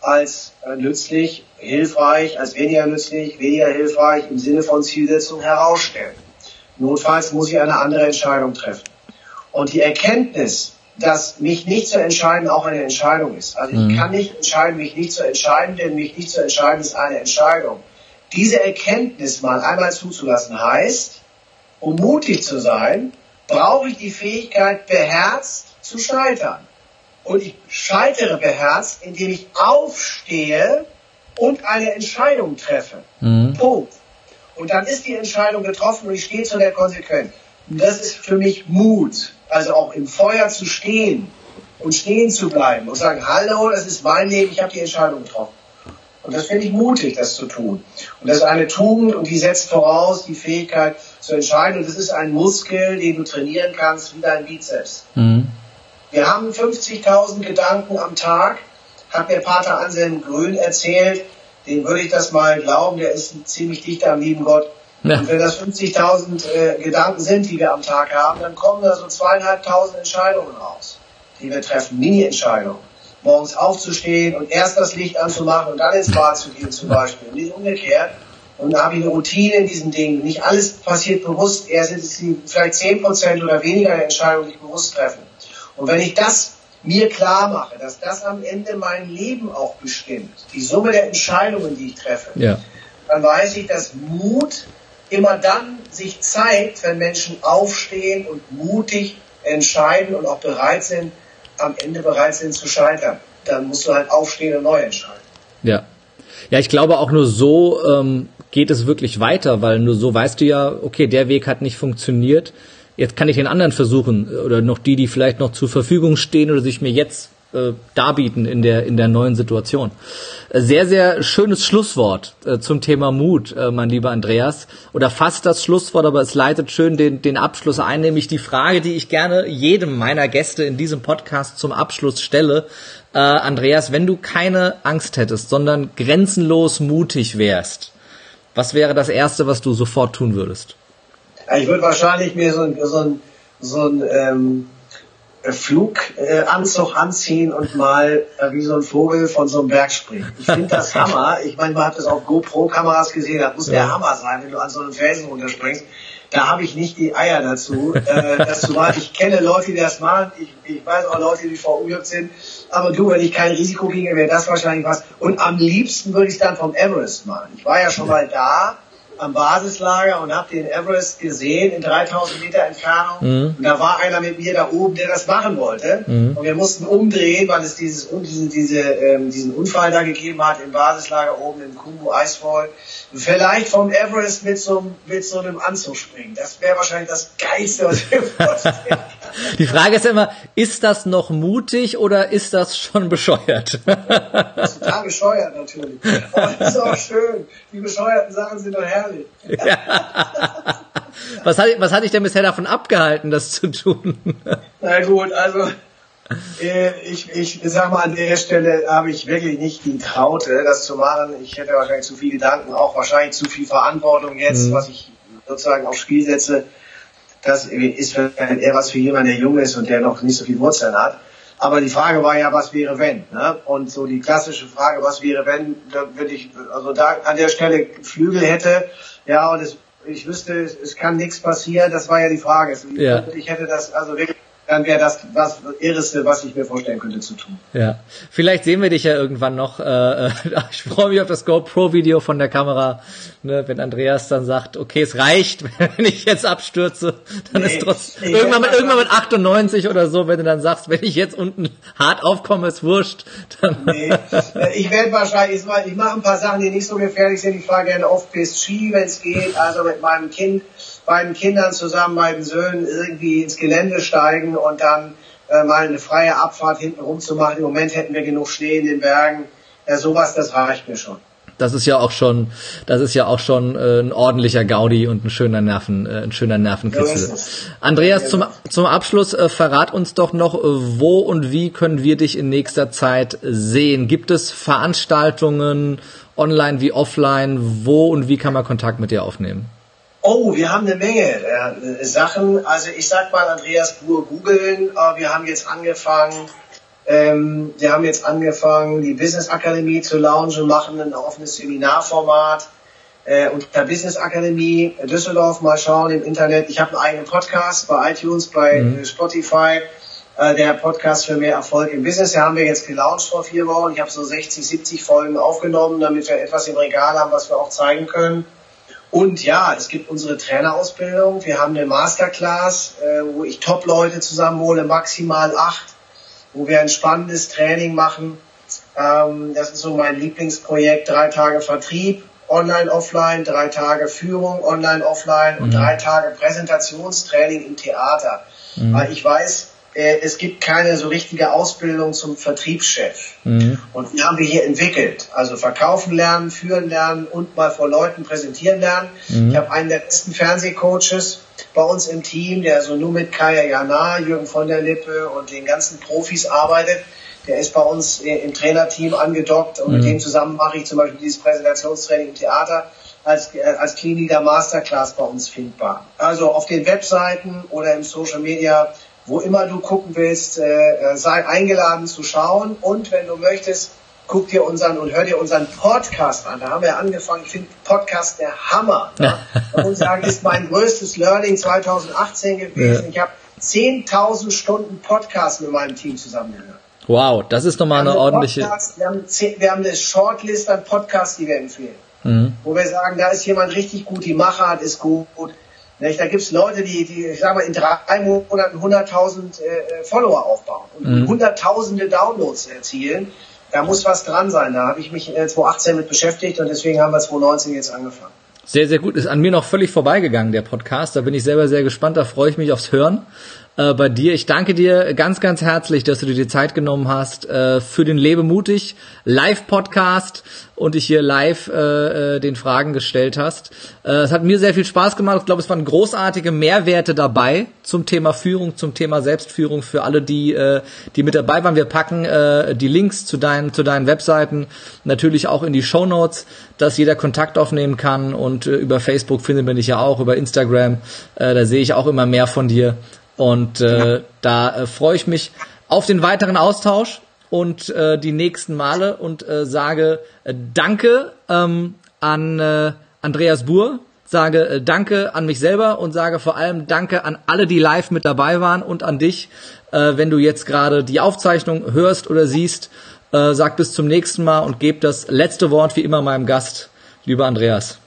als äh, nützlich, hilfreich, als weniger nützlich, weniger hilfreich im Sinne von Zielsetzung herausstellen. Notfalls muss ich eine andere Entscheidung treffen. Und die Erkenntnis, dass mich nicht zu entscheiden auch eine Entscheidung ist. Also ich mhm. kann nicht entscheiden, mich nicht zu entscheiden, denn mich nicht zu entscheiden ist eine Entscheidung. Diese Erkenntnis mal einmal zuzulassen heißt, um mutig zu sein, brauche ich die Fähigkeit, beherzt zu scheitern und ich scheitere beherzt, indem ich aufstehe und eine Entscheidung treffe. Mhm. Punkt. Und dann ist die Entscheidung getroffen und ich stehe zu der Konsequenz. Und das ist für mich Mut, also auch im Feuer zu stehen und stehen zu bleiben und sagen, hallo, das ist mein Leben, ich habe die Entscheidung getroffen. Und das finde ich mutig, das zu tun. Und das ist eine Tugend und die setzt voraus die Fähigkeit zu entscheiden. Und das ist ein Muskel, den du trainieren kannst wie dein Bizeps. Mhm. Wir haben 50.000 Gedanken am Tag, hat mir Pater Anselm Grün erzählt. dem würde ich das mal glauben, der ist ziemlich dicht am lieben Gott. Ja. Und wenn das 50.000 äh, Gedanken sind, die wir am Tag haben, dann kommen da so zweieinhalbtausend Entscheidungen raus, die wir treffen, Mini-Entscheidungen. Morgens aufzustehen und erst das Licht anzumachen und dann ins Bad zu gehen zum Beispiel. Nicht umgekehrt. Und da habe ich eine Routine in diesen Dingen. Nicht alles passiert bewusst. Erst sind es vielleicht 10% oder weniger der Entscheidungen, die ich bewusst treffe. Und wenn ich das mir klar mache, dass das am Ende mein Leben auch bestimmt, die Summe der Entscheidungen, die ich treffe, ja. dann weiß ich, dass Mut immer dann sich zeigt, wenn Menschen aufstehen und mutig entscheiden und auch bereit sind, am Ende bereit sind zu scheitern. Dann musst du halt aufstehen und neu entscheiden. Ja. Ja, ich glaube auch nur so ähm, geht es wirklich weiter, weil nur so weißt du ja, okay, der Weg hat nicht funktioniert jetzt kann ich den anderen versuchen oder noch die, die vielleicht noch zur Verfügung stehen oder sich mir jetzt äh, darbieten in der in der neuen Situation. Äh, sehr sehr schönes Schlusswort äh, zum Thema Mut, äh, mein lieber Andreas, oder fast das Schlusswort, aber es leitet schön den den Abschluss ein, nämlich die Frage, die ich gerne jedem meiner Gäste in diesem Podcast zum Abschluss stelle. Äh, Andreas, wenn du keine Angst hättest, sondern grenzenlos mutig wärst, was wäre das erste, was du sofort tun würdest? Ich würde wahrscheinlich mir so ein, so ein, so ein ähm, Fluganzug anziehen und mal äh, wie so ein Vogel von so einem Berg springen. Ich finde das Hammer. Ich meine, man hat das auf GoPro-Kameras gesehen. Das muss ja. der Hammer sein, wenn du an so einem Felsen runterspringst. Da habe ich nicht die Eier dazu, äh, das zu machen. Ich kenne Leute, die das machen. Ich, ich weiß auch Leute, die verunglückt sind. Aber du, wenn ich kein Risiko ginge, wäre das wahrscheinlich was. Und am liebsten würde ich es dann vom Everest machen. Ich war ja schon mal da am Basislager und habe den Everest gesehen in 3000 Meter Entfernung. Mhm. Und da war einer mit mir da oben, der das machen wollte. Mhm. Und wir mussten umdrehen, weil es dieses, diese, diese, ähm, diesen Unfall da gegeben hat im Basislager oben im Kumbu Icefall. Vielleicht vom Everest mit so, mit so einem Anzug springen. Das wäre wahrscheinlich das Geilste, was mir vorstellen Die Frage ist immer, ist das noch mutig oder ist das schon bescheuert? Das ist total bescheuert natürlich. Aber das ist auch schön. Die bescheuerten Sachen sind doch herrlich. Ja. Was hat, was hat dich denn bisher davon abgehalten, das zu tun? Na gut, also äh, ich, ich sag mal, an der Stelle habe ich wirklich nicht die Traute, das zu machen. Ich hätte wahrscheinlich zu viele Gedanken, auch wahrscheinlich zu viel Verantwortung jetzt, mhm. was ich sozusagen aufs Spiel setze. Das ist eher was für jemanden, der jung ist und der noch nicht so viel Wurzeln hat. Aber die Frage war ja, was wäre wenn? Ne? Und so die klassische Frage, was wäre wenn, da würde ich, also da an der Stelle Flügel hätte, ja, und es, ich wüsste, es, kann nichts passieren, das war ja die Frage. Ja. Ich hätte das also wirklich dann wäre das das Irreste, was ich mir vorstellen könnte zu tun. Ja, vielleicht sehen wir dich ja irgendwann noch. Äh, äh ich freue mich auf das GoPro-Video von der Kamera, ne, wenn Andreas dann sagt, okay, es reicht, wenn ich jetzt abstürze, dann nee, ist trotzdem irgendwann mit, irgendwann mit 98 oder so, wenn du dann sagst, wenn ich jetzt unten hart aufkomme, ist wurscht. Dann nee, ich werde wahrscheinlich, ich mache ein paar Sachen, die nicht so gefährlich sind. Ich fahre gerne auf Pist Ski, wenn es geht, also mit meinem Kind beiden Kindern zusammen, beiden Söhnen irgendwie ins Gelände steigen und dann äh, mal eine freie Abfahrt hinten rum zu machen. Im Moment hätten wir genug Schnee in den Bergen. Ja, sowas, das reicht mir schon. Das ist ja auch schon, das ist ja auch schon äh, ein ordentlicher Gaudi und ein schöner Nerven, äh, ein schöner Nervenkitzel. Andreas, zum, zum Abschluss äh, verrat uns doch noch, äh, wo und wie können wir dich in nächster Zeit sehen? Gibt es Veranstaltungen online wie offline? Wo und wie kann man Kontakt mit dir aufnehmen? Oh, wir haben eine Menge äh, Sachen. Also ich sag mal, Andreas Buhr googeln. Äh, wir haben jetzt angefangen, ähm, wir haben jetzt angefangen, die Business Akademie zu launchen, machen ein offenes Seminarformat äh, unter Business Akademie Düsseldorf. Mal schauen im Internet. Ich habe einen eigenen Podcast bei iTunes, bei mhm. Spotify. Äh, der Podcast für mehr Erfolg im Business. Den haben wir jetzt gelauncht vor vier Wochen. Ich habe so 60, 70 Folgen aufgenommen, damit wir etwas im Regal haben, was wir auch zeigen können. Und ja, es gibt unsere Trainerausbildung. Wir haben eine Masterclass, äh, wo ich Top-Leute zusammenhole, maximal acht, wo wir ein spannendes Training machen. Ähm, das ist so mein Lieblingsprojekt. Drei Tage Vertrieb, online, offline, drei Tage Führung, online, offline und mhm. drei Tage Präsentationstraining im Theater. Mhm. Weil ich weiß, äh, es gibt keine so richtige Ausbildung zum Vertriebschef. Mhm. Und die haben wir hier entwickelt. Also verkaufen lernen, führen lernen und mal vor Leuten präsentieren lernen. Mhm. Ich habe einen der besten Fernsehcoaches bei uns im Team, der so nur mit Kaya Jana, Jürgen von der Lippe und den ganzen Profis arbeitet. Der ist bei uns im Trainerteam angedockt und mhm. mit dem zusammen mache ich zum Beispiel dieses Präsentationstraining im Theater als, äh, als Clean Masterclass bei uns findbar. Also auf den Webseiten oder im Social Media, wo immer du gucken willst, äh, sei eingeladen zu schauen und wenn du möchtest, guck dir unseren und hör dir unseren Podcast an. Da haben wir angefangen. Ich finde Podcast der Hammer. Ne? Ich muss sagen, ist mein größtes Learning 2018 gewesen. Ja. Ich habe 10.000 Stunden Podcast mit meinem Team zusammengehört. Wow, das ist nochmal eine ordentliche. Podcast, wir, haben, wir haben eine Shortlist an Podcasts, die wir empfehlen. Mhm. Wo wir sagen, da ist jemand richtig gut, die Machart ist gut. Nicht? Da gibt's Leute, die, die, ich sag mal, in drei Monaten 100.000 äh, Follower aufbauen und mhm. hunderttausende Downloads erzielen da muss was dran sein. Da habe ich mich 2018 mit beschäftigt und deswegen haben wir 2019 jetzt angefangen. Sehr, sehr gut. Ist an mir noch völlig vorbeigegangen, der Podcast. Da bin ich selber sehr gespannt. Da freue ich mich aufs Hören äh, bei dir. Ich danke dir ganz, ganz herzlich, dass du dir die Zeit genommen hast äh, für den Lebe mutig Live-Podcast und dich hier live äh, äh, den Fragen gestellt hast. Äh, es hat mir sehr viel Spaß gemacht. Ich glaube, es waren großartige Mehrwerte dabei zum Thema Führung, zum Thema Selbstführung für alle, die, äh, die mit dabei waren. Wir packen äh, die Links zu deinen, zu deinen Webseiten natürlich auch in die Show Notes, dass jeder Kontakt aufnehmen kann und äh, über Facebook findet man dich ja auch, über Instagram. Äh, da sehe ich auch immer mehr von dir. Und äh, da äh, freue ich mich auf den weiteren Austausch und äh, die nächsten Male und äh, sage äh, Danke ähm, an äh, Andreas Buhr, sage äh, Danke an mich selber und sage vor allem Danke an alle, die live mit dabei waren und an dich, äh, wenn du jetzt gerade die Aufzeichnung hörst oder siehst. Äh, sag bis zum nächsten Mal und gebe das letzte Wort wie immer meinem Gast, lieber Andreas.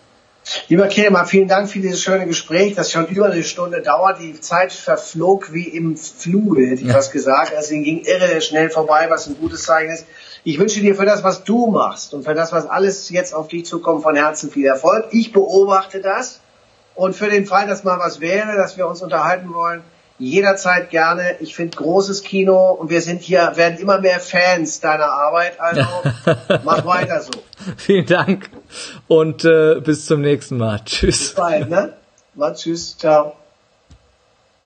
Lieber Kehlmann, vielen Dank für dieses schöne Gespräch, das schon über eine Stunde dauert. Die Zeit verflog wie im Fluge, hätte ich ja. was gesagt. Also ging irre schnell vorbei, was ein gutes Zeichen ist. Ich wünsche dir für das, was du machst und für das, was alles jetzt auf dich zukommt, von Herzen viel Erfolg. Ich beobachte das und für den Fall, dass mal was wäre, dass wir uns unterhalten wollen, jederzeit gerne. Ich finde großes Kino und wir sind hier, werden immer mehr Fans deiner Arbeit. Also mach weiter so. Vielen Dank und äh, bis zum nächsten Mal. Tschüss. Bis bald, ne? Mal tschüss. Ciao.